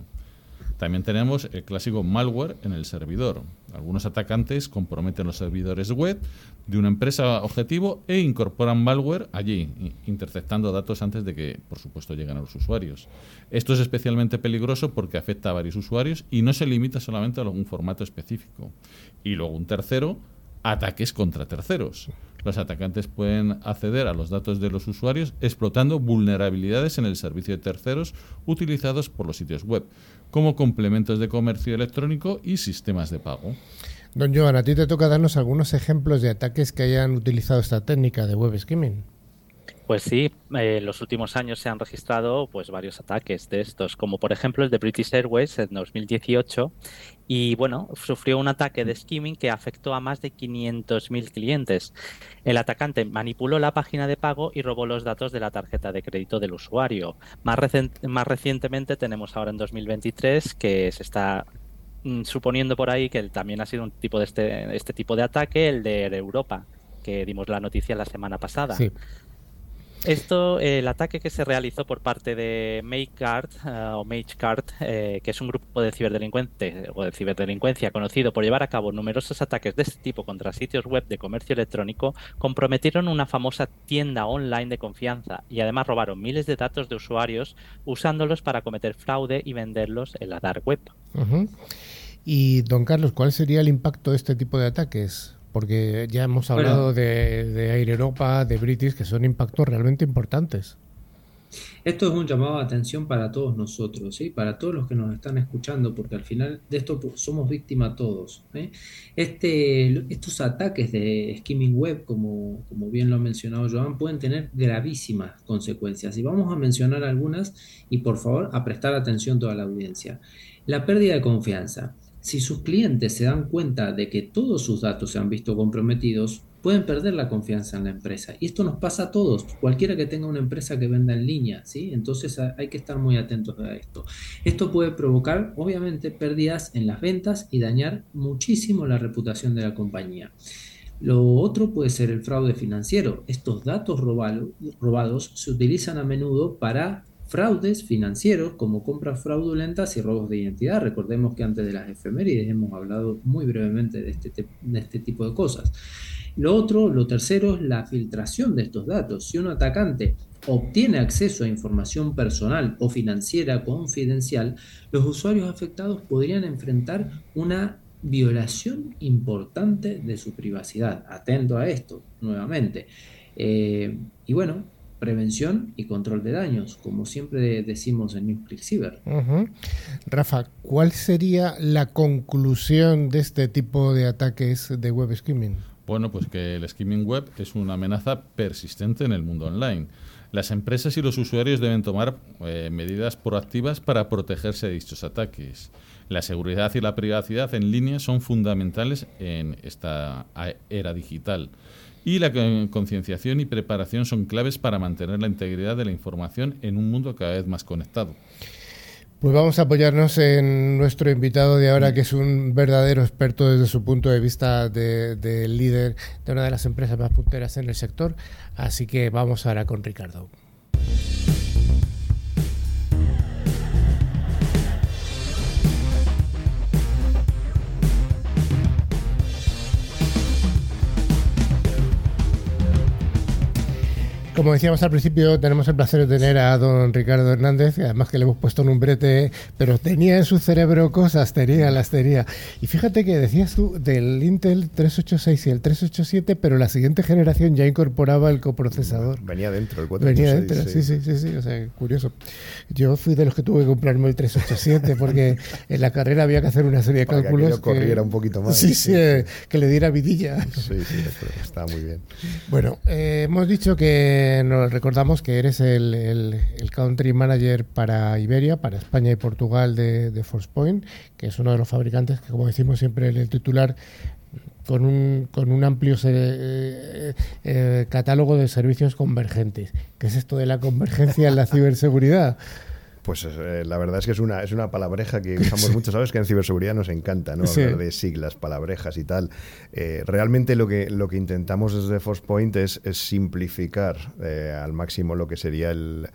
También tenemos el clásico malware en el servidor. Algunos atacantes comprometen los servidores web de una empresa objetivo e incorporan malware allí, interceptando datos antes de que, por supuesto, lleguen a los usuarios. Esto es especialmente peligroso porque afecta a varios usuarios y no se limita solamente a algún formato específico. Y luego un tercero, ataques contra terceros. Los atacantes pueden acceder a los datos de los usuarios explotando vulnerabilidades en el servicio de terceros utilizados por los sitios web, como complementos de comercio electrónico y sistemas de pago. Don Joan, a ti te toca darnos algunos ejemplos de ataques que hayan utilizado esta técnica de web skimming. Pues sí, eh, en los últimos años se han registrado pues varios ataques de estos, como por ejemplo el de British Airways en 2018 y bueno, sufrió un ataque de skimming que afectó a más de 500.000 clientes. El atacante manipuló la página de pago y robó los datos de la tarjeta de crédito del usuario. Más, más recientemente tenemos ahora en 2023 que se está mm, suponiendo por ahí que también ha sido un tipo de este, este tipo de ataque, el de Europa, que dimos la noticia la semana pasada. Sí. Esto, el ataque que se realizó por parte de MakeGuard uh, o eh, que es un grupo de ciberdelincuentes o de ciberdelincuencia conocido por llevar a cabo numerosos ataques de este tipo contra sitios web de comercio electrónico, comprometieron una famosa tienda online de confianza y además robaron miles de datos de usuarios usándolos para cometer fraude y venderlos en la dark web. Y don Carlos, ¿cuál sería el impacto de este tipo de ataques? Porque ya hemos hablado de, de Air Europa, de British, que son impactos realmente importantes. Esto es un llamado de atención para todos nosotros, ¿sí? para todos los que nos están escuchando, porque al final de esto somos víctimas todos. Este, estos ataques de skimming web, como, como bien lo ha mencionado Joan, pueden tener gravísimas consecuencias. Y vamos a mencionar algunas y por favor a prestar atención toda la audiencia. La pérdida de confianza. Si sus clientes se dan cuenta de que todos sus datos se han visto comprometidos, pueden perder la confianza en la empresa. Y esto nos pasa a todos, cualquiera que tenga una empresa que venda en línea, ¿sí? Entonces hay que estar muy atentos a esto. Esto puede provocar, obviamente, pérdidas en las ventas y dañar muchísimo la reputación de la compañía. Lo otro puede ser el fraude financiero. Estos datos robados se utilizan a menudo para fraudes financieros como compras fraudulentas y robos de identidad. Recordemos que antes de las efemérides hemos hablado muy brevemente de este, de este tipo de cosas. Lo otro, lo tercero, es la filtración de estos datos. Si un atacante obtiene acceso a información personal o financiera confidencial, los usuarios afectados podrían enfrentar una violación importante de su privacidad. Atento a esto, nuevamente. Eh, y bueno, prevención y control de daños, como siempre decimos en NewsClick Cyber. Rafa, ¿cuál sería la conclusión de este tipo de ataques de web skimming? Bueno, pues que el skimming web es una amenaza persistente en el mundo online. Las empresas y los usuarios deben tomar eh, medidas proactivas para protegerse de dichos ataques. La seguridad y la privacidad en línea son fundamentales en esta era digital y la concienciación y preparación son claves para mantener la integridad de la información en un mundo cada vez más conectado. Pues vamos a apoyarnos en nuestro invitado de ahora, que es un verdadero experto desde su punto de vista de, de líder de una de las empresas más punteras en el sector. Así que vamos ahora con Ricardo. Como decíamos al principio, tenemos el placer de tener a don Ricardo Hernández, además que le hemos puesto un brete, pero tenía en su cerebro cosas, tenía, las tenía. Y fíjate que decías tú del Intel 386 y el 387, pero la siguiente generación ya incorporaba el coprocesador. Venía dentro, el 486. Venía dentro, sí, sí, sí, sí, o sea, curioso. Yo fui de los que tuve que comprarme el 387 porque en la carrera había que hacer una serie de cálculos. Que, corriera un poquito más. Sí, sí, que le diera vidilla. Sí, sí, está muy bien. Bueno, eh, hemos dicho que nos recordamos que eres el, country manager para Iberia, para España y Portugal de, de ForcePoint, que es uno de los fabricantes que, como decimos siempre en el titular, con un, con un amplio eh, eh, catálogo de servicios convergentes. ¿Qué es esto de la convergencia en la ciberseguridad? Pues eh, la verdad es que es una, es una palabreja que usamos mucho, ¿sabes? Que en ciberseguridad nos encanta, ¿no? Hablar de siglas, palabrejas y tal. Eh, realmente lo que, lo que intentamos desde ForcePoint es, es simplificar eh, al máximo lo que sería el,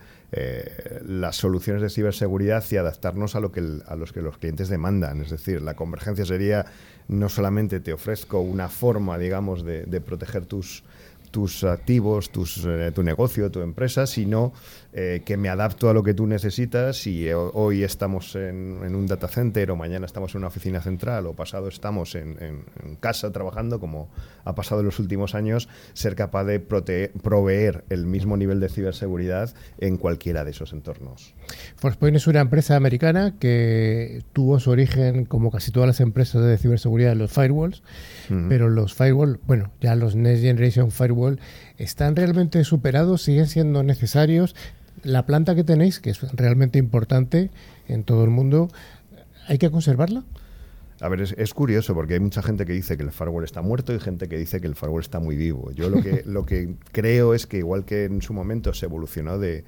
las soluciones de ciberseguridad y adaptarnos a lo que a los que los clientes demandan. Es decir, la convergencia sería no solamente te ofrezco una forma, digamos, de, de proteger tus tus activos, tus, tu negocio, tu empresa, sino eh, que me adapto a lo que tú necesitas y hoy estamos en, un data center o mañana estamos en una oficina central o pasado estamos en, casa trabajando, como ha pasado en los últimos años, ser capaz de proveer el mismo nivel de ciberseguridad en cualquiera de esos entornos. Forcepoint es una empresa americana que tuvo su origen, como casi todas las empresas de ciberseguridad, en los firewalls, pero los firewalls, bueno, ya los Next Generation Están realmente superados, siguen siendo necesarios la planta que tenéis, que es realmente importante en todo el mundo, ¿hay que conservarla? A ver, es, curioso porque hay mucha gente que dice que el firewall está muerto y gente que dice que el firewall está muy vivo. Yo lo que, lo que creo es que igual que en su momento se evolucionó de,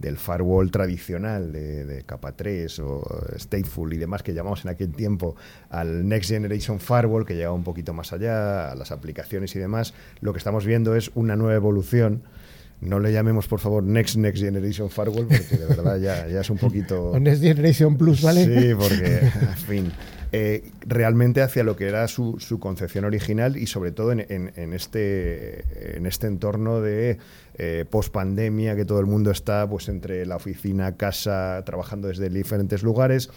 del firewall tradicional de, capa 3 o stateful y demás que llamamos en aquel tiempo al Next Generation Firewall que llega un poquito más allá, a las aplicaciones y demás, lo que estamos viendo es una nueva evolución no le llamemos, por favor, Next Next Generation Firewall, porque de verdad ya, ya es un poquito... Next Generation Plus, ¿vale? Sí, porque, en fin, eh, realmente hacia lo que era su, su concepción original y sobre todo en, en, este, en este entorno de eh, post-pandemia, que todo el mundo está pues entre la oficina, casa, trabajando desde diferentes lugares.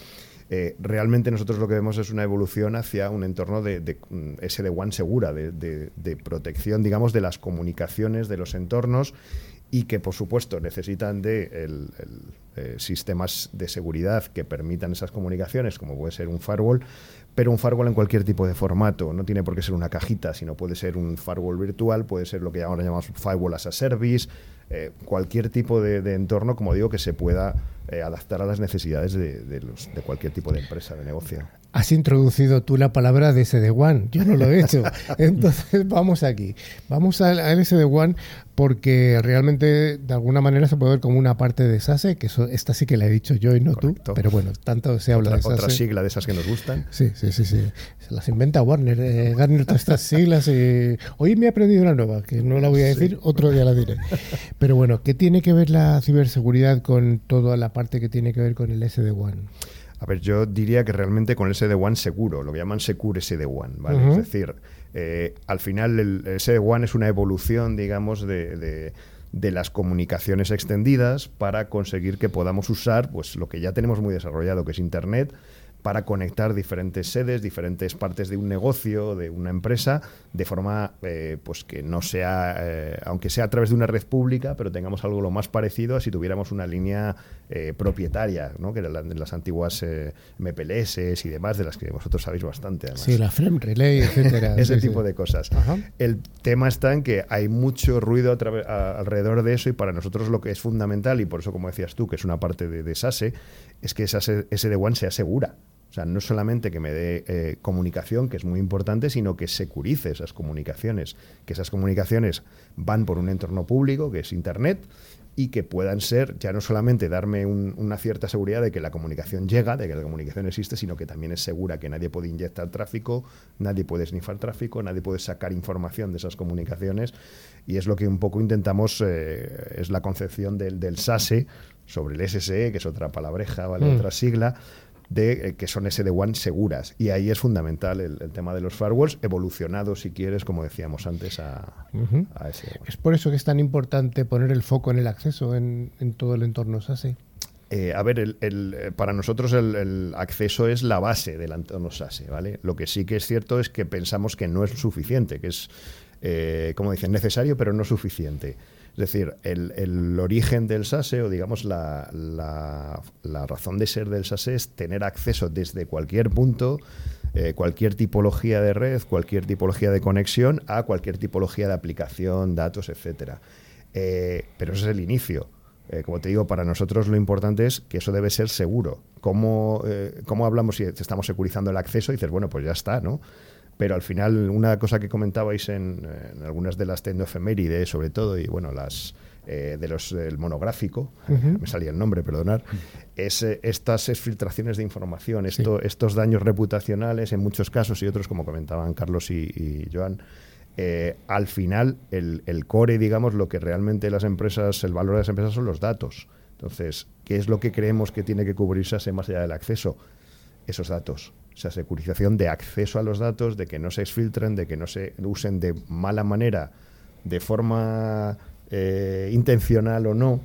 Eh, realmente nosotros lo que vemos es una evolución hacia un entorno de, de mm, SD-WAN segura, de, de, protección, digamos, de las comunicaciones, de los entornos y que, por supuesto, necesitan de eh, sistemas de seguridad que permitan esas comunicaciones, como puede ser un firewall, pero un firewall en cualquier tipo de formato. No tiene por qué ser una cajita, sino puede ser un firewall virtual, puede ser lo que ahora llamamos firewall as a service, eh, cualquier tipo de, de, entorno, como digo, que se pueda eh, adaptar a las necesidades de, de, los, de cualquier tipo de empresa, de negocio. Has introducido tú la palabra de SD-WAN, yo no lo he hecho. Entonces vamos aquí, vamos al, al SD-WAN porque realmente de alguna manera se puede ver como una parte de SASE, que eso, esta sí que la he dicho yo y no Correcto. tú, pero bueno, tanto se habla otra, de SASE. Otra sigla de esas que nos gustan. Sí, sí, sí, sí. Se las inventa Warner, eh, Garner todas estas siglas. Y... Hoy me he aprendido una nueva, que no la voy a decir, sí. otro día la diré. Pero bueno, ¿qué tiene que ver la ciberseguridad con toda la parte que tiene que ver con el SD-WAN? A ver, yo diría que realmente con el SD-WAN seguro, lo que llaman Secure SD-WAN, ¿vale? Uh -huh. Es decir, eh, al final el, el SD-WAN es una evolución, digamos, de, de, de, las comunicaciones extendidas para conseguir que podamos usar pues, lo que ya tenemos muy desarrollado, que es Internet, para conectar diferentes sedes, diferentes partes de un negocio, de una empresa, de forma eh, pues que no sea, eh, aunque sea a través de una red pública, pero tengamos algo lo más parecido a si tuviéramos una línea eh, propietaria, ¿no? que eran la, las antiguas eh, MPLS y demás, de las que vosotros sabéis bastante. Además. Sí, la frame relay, etcétera. Ese sí, tipo sí. de cosas. Ajá. El tema está en que hay mucho ruido a a, alrededor de eso y para nosotros lo que es fundamental, y por eso como decías tú, que es una parte de, de SASE, es que esa SD-WAN sea segura. O sea, no solamente que me dé eh, comunicación, que es muy importante, sino que securice esas comunicaciones, que esas comunicaciones van por un entorno público, que es Internet, y que puedan ser, ya no solamente darme un, una cierta seguridad de que la comunicación llega, de que la comunicación existe, sino que también es segura que nadie puede inyectar tráfico, nadie puede snifar tráfico, nadie puede sacar información de esas comunicaciones, y es lo que un poco intentamos, eh, es la concepción del, del, SASE sobre el SSE, que es otra palabreja, ¿vale? Mm. otra sigla, de eh, que son SD-WAN seguras. Y ahí es fundamental el, el, tema de los firewalls, evolucionados, si quieres, como decíamos antes, a, uh -huh. a. Es por eso que es tan importante poner el foco en el acceso en, en todo el entorno SASE. Eh, a ver, el, el, eh, para nosotros el, el, acceso es la base del entorno SASE, ¿vale? Lo que sí que es cierto es que pensamos que no es suficiente, que es, eh, como dicen, necesario pero no suficiente. Es decir, el, el, origen del SASE, o digamos la, la, la, razón de ser del SASE es tener acceso desde cualquier punto, eh, cualquier tipología de red, cualquier tipología de conexión, a cualquier tipología de aplicación, datos, etc. Eh, pero ese es el inicio. Eh, como te digo, para nosotros lo importante es que eso debe ser seguro. ¿Cómo, eh, cómo hablamos si estamos securizando el acceso? Y dices, bueno, pues ya está, ¿no? Pero al final una cosa que comentabais en, en algunas de las tecnoefemérides sobre todo y bueno las eh, de los del monográfico uh -huh. me salía el nombre perdonar es eh, estas exfiltraciones de información esto, sí. estos daños reputacionales en muchos casos y otros como comentaban Carlos y, y Joan eh, al final el, el, core digamos lo que realmente las empresas el valor de las empresas son los datos entonces qué es lo que creemos que tiene que cubrirse más allá del acceso esos datos o sea, securización de acceso a los datos, de que no se exfiltren, de que no se usen de mala manera, de forma eh, intencional o no,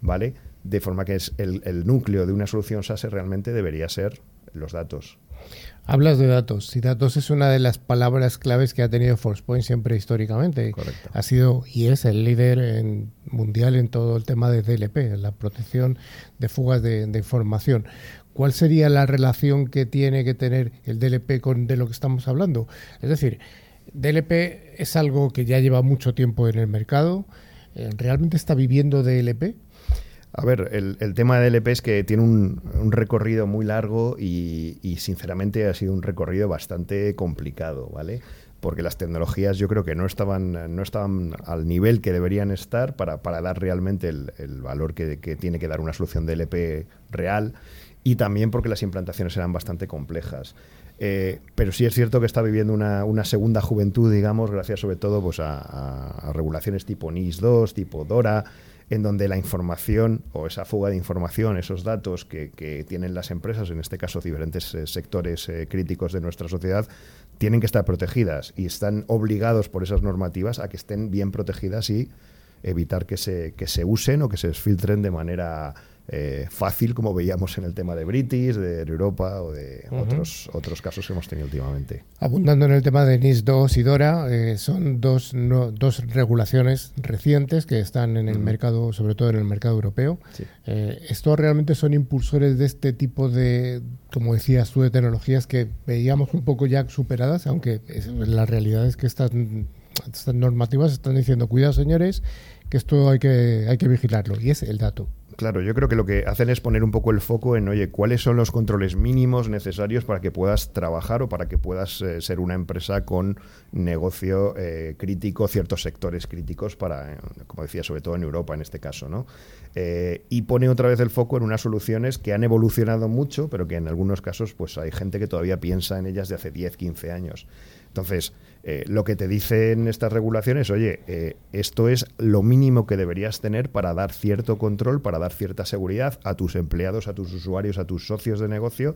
¿vale? De forma que es el, el, núcleo de una solución SASE realmente debería ser los datos. Hablas de datos, y datos es una de las palabras claves que ha tenido ForcePoint siempre históricamente. Correcto. Ha sido y es el líder en, mundial en todo el tema de DLP, la protección de fugas de, de información. ¿Cuál sería la relación que tiene que tener el DLP con de lo que estamos hablando? Es decir, DLP es algo que ya lleva mucho tiempo en el mercado. Eh, ¿Realmente está viviendo DLP? A ver, el, tema de DLP es que tiene un, recorrido muy largo y, sinceramente ha sido un recorrido bastante complicado, ¿vale? Porque las tecnologías yo creo que no estaban, no estaban al nivel que deberían estar para, dar realmente el, valor que, tiene que dar una solución DLP real y también porque las implantaciones eran bastante complejas. Eh, pero sí es cierto que está viviendo una, segunda juventud, digamos, gracias sobre todo pues, a, regulaciones tipo NIS 2, tipo DORA, en donde la información o esa fuga de información, esos datos que, tienen las empresas, en este caso diferentes eh, sectores eh, críticos de nuestra sociedad, tienen que estar protegidas y están obligados por esas normativas a que estén bien protegidas y evitar que se, que se usen o que se filtren de manera eh, fácil, como veíamos en el tema de British, de Europa o de otros, otros casos que hemos tenido últimamente. Abundando en el tema de NIS 2 y DORA, eh, son dos, dos regulaciones recientes que están en el mercado, sobre todo en el mercado europeo. Eh, ¿Estos realmente son impulsores de este tipo de, como decías tú, de tecnologías que veíamos un poco ya superadas, aunque la realidad es que estas, estas normativas están diciendo, cuidado señores, que esto hay que, hay que vigilarlo, y es el dato. Claro, yo creo que lo que hacen es poner un poco el foco en, oye, ¿cuáles son los controles mínimos necesarios para que puedas trabajar o para que puedas eh, ser una empresa con negocio eh, crítico, ciertos sectores críticos para, eh, como decía, sobre todo en Europa en este caso, ¿no? y pone otra vez el foco en unas soluciones que han evolucionado mucho, pero que en algunos casos pues hay gente que todavía piensa en ellas de hace 10, 15 años. Entonces, eh, lo que te dicen estas regulaciones, oye, eh, esto es lo mínimo que deberías tener para dar cierto control, para dar cierta seguridad a tus empleados, a tus usuarios, a tus socios de negocio,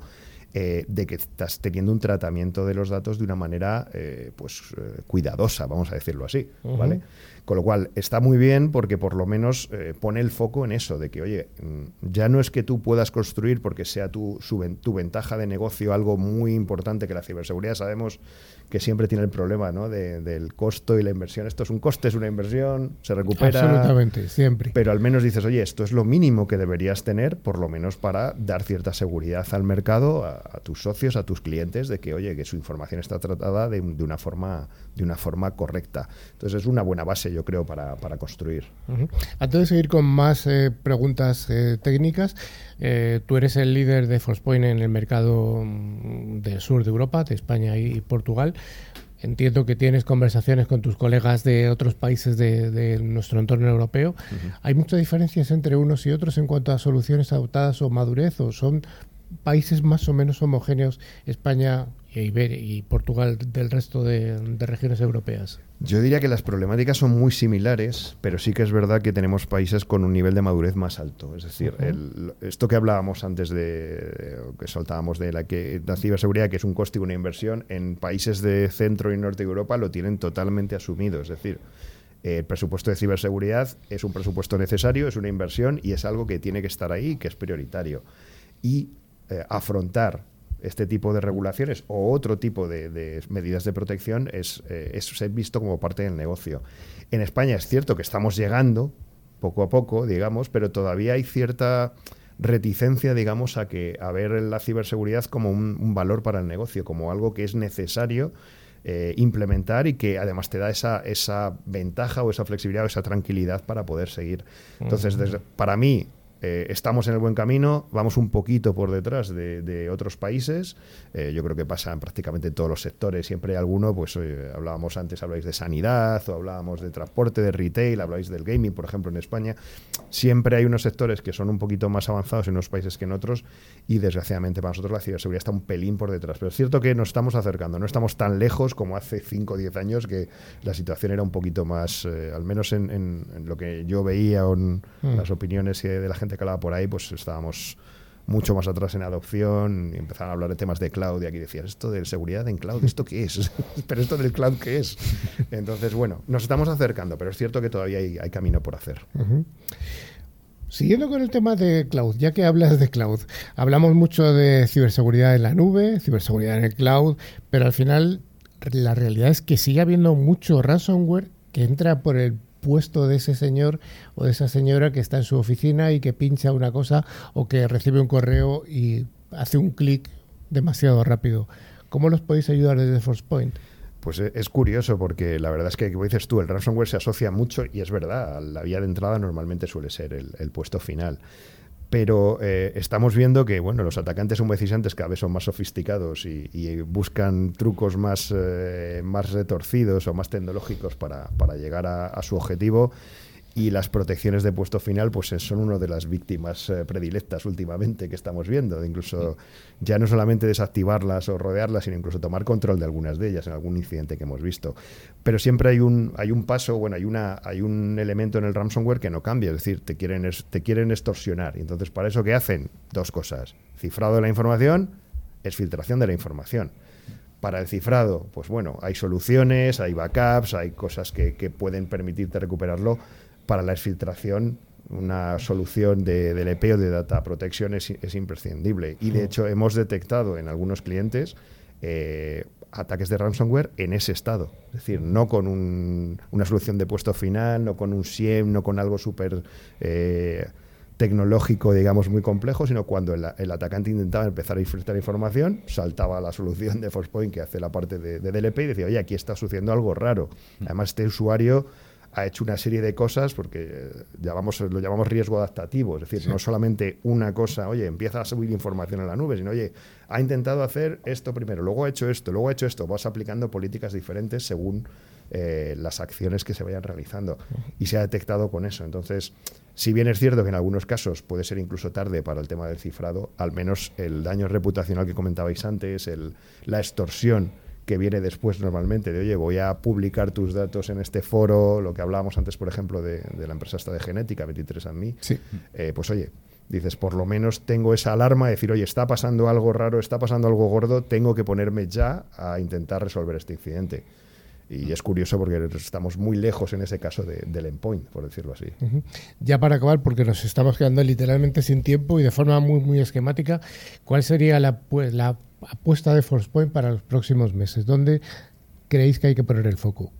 eh, de que estás teniendo un tratamiento de los datos de una manera pues cuidadosa, vamos a decirlo así, ¿vale? Con lo cual, está muy bien porque por lo menos eh, pone el foco en eso, de que, oye, mm, ya no es que tú puedas construir porque sea tu, tu ventaja de negocio algo muy importante que la ciberseguridad sabemos que siempre tiene el problema ¿no? del costo y la inversión. Esto es un coste, es una inversión, se recupera. Absolutamente, siempre. Pero al menos dices, oye, esto es lo mínimo que deberías tener, por lo menos para dar cierta seguridad al mercado, a, tus socios, a tus clientes, de que, oye, que su información está tratada de, de, una, forma, de una forma correcta. Entonces es una buena base yo creo, para, construir. Antes de seguir con más eh, preguntas eh, técnicas, eh, tú eres el líder de Forcepoint en el mercado mm, del sur de Europa, de España y, Portugal. Entiendo que tienes conversaciones con tus colegas de otros países de, nuestro entorno europeo. ¿Hay muchas diferencias entre unos y otros en cuanto a soluciones adoptadas o madurez? ¿O son países más o menos homogéneos España y Portugal del resto de, regiones europeas? Yo diría que las problemáticas son muy similares, pero sí que es verdad que tenemos países con un nivel de madurez más alto. Es decir, esto que hablábamos antes de, que soltábamos de la, que, la ciberseguridad, que es un coste y una inversión, en países de centro y norte de Europa lo tienen totalmente asumido. Es decir, el presupuesto de ciberseguridad es un presupuesto necesario, es una inversión y es algo que tiene que estar ahí, que es prioritario. Y eh, afrontar este tipo de regulaciones o otro tipo de, medidas de protección es, eh, es ser visto como parte del negocio. En España es cierto que estamos llegando poco a poco, digamos, pero todavía hay cierta reticencia, digamos, a que a ver la ciberseguridad como un, valor para el negocio, como algo que es necesario eh, implementar y que además te da esa, esa ventaja o esa flexibilidad o esa tranquilidad para poder seguir. Entonces, para mí, eh, estamos en el buen camino, vamos un poquito por detrás de, otros países. Eh, yo creo que pasa en prácticamente todos los sectores. Siempre hay alguno, pues hablábamos antes, habláis de sanidad o hablábamos de transporte, de retail, habláis del gaming, por ejemplo, en España. Siempre hay unos sectores que son un poquito más avanzados en unos países que en otros y desgraciadamente para nosotros la ciberseguridad está un pelín por detrás. Pero es cierto que nos estamos acercando, no estamos tan lejos como hace 5 o 10 años que la situación era un poquito más, eh, al menos en, lo que yo veía o en mm. las opiniones de la gente que hablaba por ahí, pues estábamos mucho más atrás en adopción y empezaron a hablar de temas de cloud y aquí decías, esto de seguridad en cloud, ¿esto qué es? pero esto del cloud, ¿qué es? Entonces, bueno, nos estamos acercando, pero es cierto que todavía hay, camino por hacer. Siguiendo con el tema de cloud, ya que hablas de cloud, hablamos mucho de ciberseguridad en la nube, ciberseguridad en el cloud, pero al final la realidad es que sigue habiendo mucho ransomware que entra por el puesto de ese señor o de esa señora que está en su oficina y que pincha una cosa o que recibe un correo y hace un clic demasiado rápido. ¿Cómo los podéis ayudar desde ForcePoint? Pues eh, es curioso porque la verdad es que, como dices tú, el ransomware se asocia mucho y es verdad, la vía de entrada normalmente suele ser el puesto final pero eh, estamos viendo que bueno, los atacantes humecisantes cada vez son más sofisticados y, buscan trucos más, eh, más retorcidos o más tecnológicos para, llegar a, su objetivo. Y las protecciones de puesto final pues son una de las víctimas eh, predilectas últimamente que estamos viendo, incluso ya no solamente desactivarlas o rodearlas, sino incluso tomar control de algunas de ellas en algún incidente que hemos visto. Pero siempre hay un, hay un paso, bueno, hay, una, hay un elemento en el ransomware que no cambia, es decir, te quieren, te quieren extorsionar. Entonces, ¿para eso qué hacen? Dos cosas. Cifrado de la información, es filtración de la información. Para el cifrado, pues bueno, hay soluciones, hay backups, hay cosas que pueden permitirte recuperarlo para la exfiltración una solución de, del EP o de data protection es, imprescindible. Y de hecho hemos detectado en algunos clientes eh, ataques de ransomware en ese estado. Es decir, no con una solución de puesto final, no con un SIEM, no con algo súper eh, tecnológico, digamos, muy complejo, sino cuando el, atacante intentaba empezar a infiltrar información, saltaba la solución de Forcepoint que hace la parte de, de DLP y decía, oye, aquí está sucediendo algo raro. Además, este usuario ha hecho una serie de cosas porque llamamos, lo llamamos riesgo adaptativo, es decir, no solamente una cosa, oye, empieza a subir información en la nube, sino, oye, ha intentado hacer esto primero, luego ha hecho esto, luego ha hecho esto, vas aplicando políticas diferentes según eh, las acciones que se vayan realizando y se ha detectado con eso. Entonces, si bien es cierto que en algunos casos puede ser incluso tarde para el tema del cifrado, al menos el daño reputacional que comentabais antes, el, la extorsión, que viene después normalmente de, oye, voy a publicar tus datos en este foro, lo que hablábamos antes, por ejemplo, de, la empresa esta de genética, 23andMe, sí. Eh, pues oye, dices, por lo menos tengo esa alarma de decir, oye, está pasando algo raro, está pasando algo gordo, tengo que ponerme ya a intentar resolver este incidente. Y es curioso porque estamos muy lejos en ese caso del endpoint, por decirlo así. Ya para acabar, porque nos estamos quedando literalmente sin tiempo y de forma muy, muy esquemática, ¿cuál sería la, pues, la apuesta de Forcepoint para los próximos meses? ¿Dónde creéis que hay que poner el foco?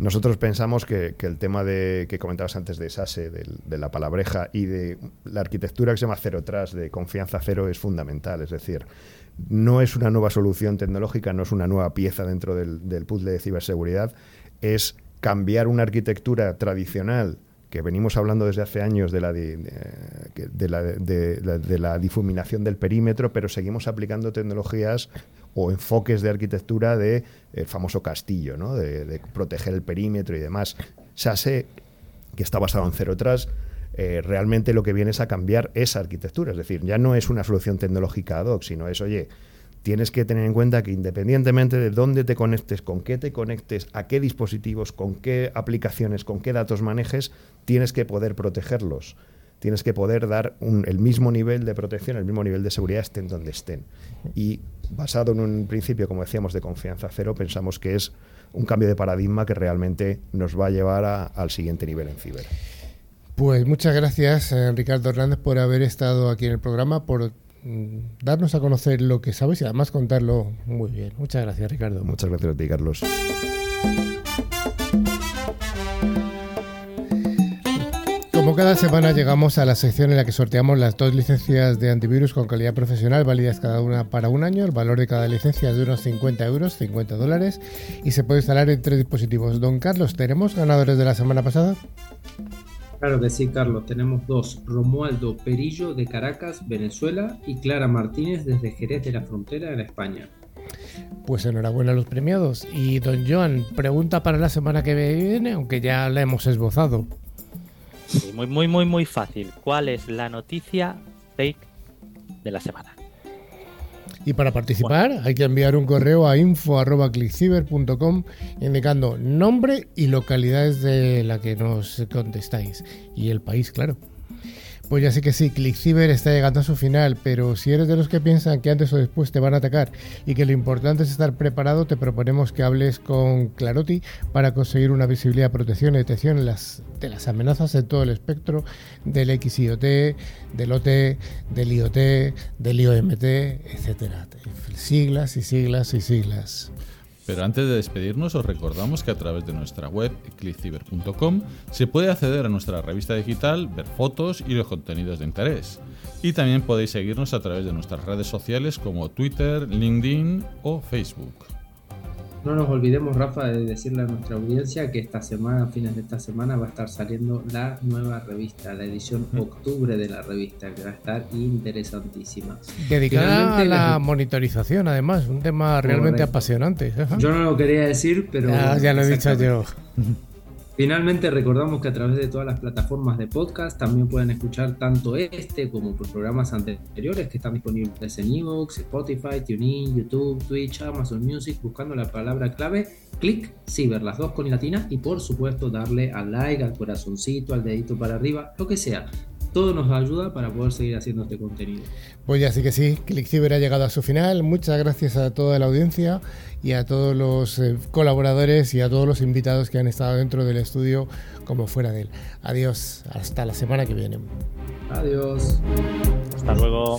Nosotros pensamos que, el tema de, que comentabas antes de SASE, de, la palabreja y de la arquitectura que se llama Cero Trust, de confianza cero, es fundamental. Es decir, no es una nueva solución tecnológica, no es una nueva pieza dentro del, del puzzle de ciberseguridad, es cambiar una arquitectura tradicional que venimos hablando desde hace años de la, de, la, difuminación del perímetro, pero seguimos aplicando tecnologías o enfoques de arquitectura del el famoso castillo, ¿no? de, proteger el perímetro y demás. SASE, que está basado en Zero Trust, eh, realmente lo que viene es a cambiar esa arquitectura. Es decir, ya no es una solución tecnológica ad hoc, sino es, oye, tienes que tener en cuenta que independientemente de dónde te conectes, con qué te conectes, a qué dispositivos, con qué aplicaciones, con qué datos manejes, tienes que poder protegerlos. Tienes que poder dar el mismo nivel de protección, el mismo nivel de seguridad estén donde estén. Y basado en un principio, como decíamos, de confianza cero, pensamos que es un cambio de paradigma que realmente nos va a llevar al siguiente nivel en ciber. Pues muchas gracias, eh, Ricardo Hernández, por haber estado aquí en el programa, por Mm, darnos a conocer lo que sabes y además contarlo muy bien. Muchas gracias, Ricardo. Muchas gracias a ti, Carlos. Como cada semana llegamos a la sección en la que sorteamos las dos licencias de antivirus con calidad profesional, válidas cada una para un año. El valor de cada licencia es de unos 50 euros, 50 dólares, y se puede instalar en tres dispositivos. Don Carlos, ¿tenemos ganadores de la semana pasada? Claro que sí, Carlos. Tenemos dos. Romualdo Perillo de Caracas, Venezuela, y Clara Martínez desde Jerez de la Frontera, en España. Pues enhorabuena a los premiados. Y don Joan, pregunta para la semana que viene, aunque ya la hemos esbozado. muy, muy, muy, muy fácil. ¿Cuál es la noticia fake de la semana? Y para participar hay que enviar un correo a info.clickciber.com indicando nombre y localidades de la que nos contestáis. Y el país, claro. Pues ya sé que sí, ClickCiber está llegando a su final, pero si eres de los que piensan que antes o después te van a atacar y que lo importante es estar preparado, te proponemos que hables con Claroti para conseguir una visibilidad, protección y detección de las, de las amenazas en todo el espectro del XIOT, del OT, del IoT, del IOMT, etcétera. Siglas y siglas y siglas. Pero antes de despedirnos os recordamos que a través de nuestra web clickciber.com se puede acceder a nuestra revista digital, ver fotos y los contenidos de interés. Y también podéis seguirnos a través de nuestras redes sociales como Twitter, LinkedIn o Facebook. No nos olvidemos, Rafa, de decirle a nuestra audiencia que esta semana, a fines de esta semana, va a estar saliendo la nueva revista, la edición octubre de la revista, que va a estar interesantísima. Dedicada a la monitorización, además, un tema realmente apasionante. Yo no lo quería decir, pero... ya lo he dicho yo. Finalmente recordamos que a través de todas las plataformas de podcast también pueden escuchar tanto este como programas anteriores que están disponibles en Evox, Spotify, TuneIn, YouTube, Twitch, Amazon Music, buscando la palabra clave clic ciber, las dos con latina y por supuesto darle al like, al corazoncito, al dedito para arriba, lo que sea todo nos ayuda para poder seguir haciendo este contenido. Pues ya sí que sí, ClickCiber ha llegado a su final. Muchas gracias a toda la audiencia y a todos los eh, colaboradores y a todos los invitados que han estado dentro del estudio como fuera de él. Adiós, hasta la semana que viene. Adiós. Hasta luego.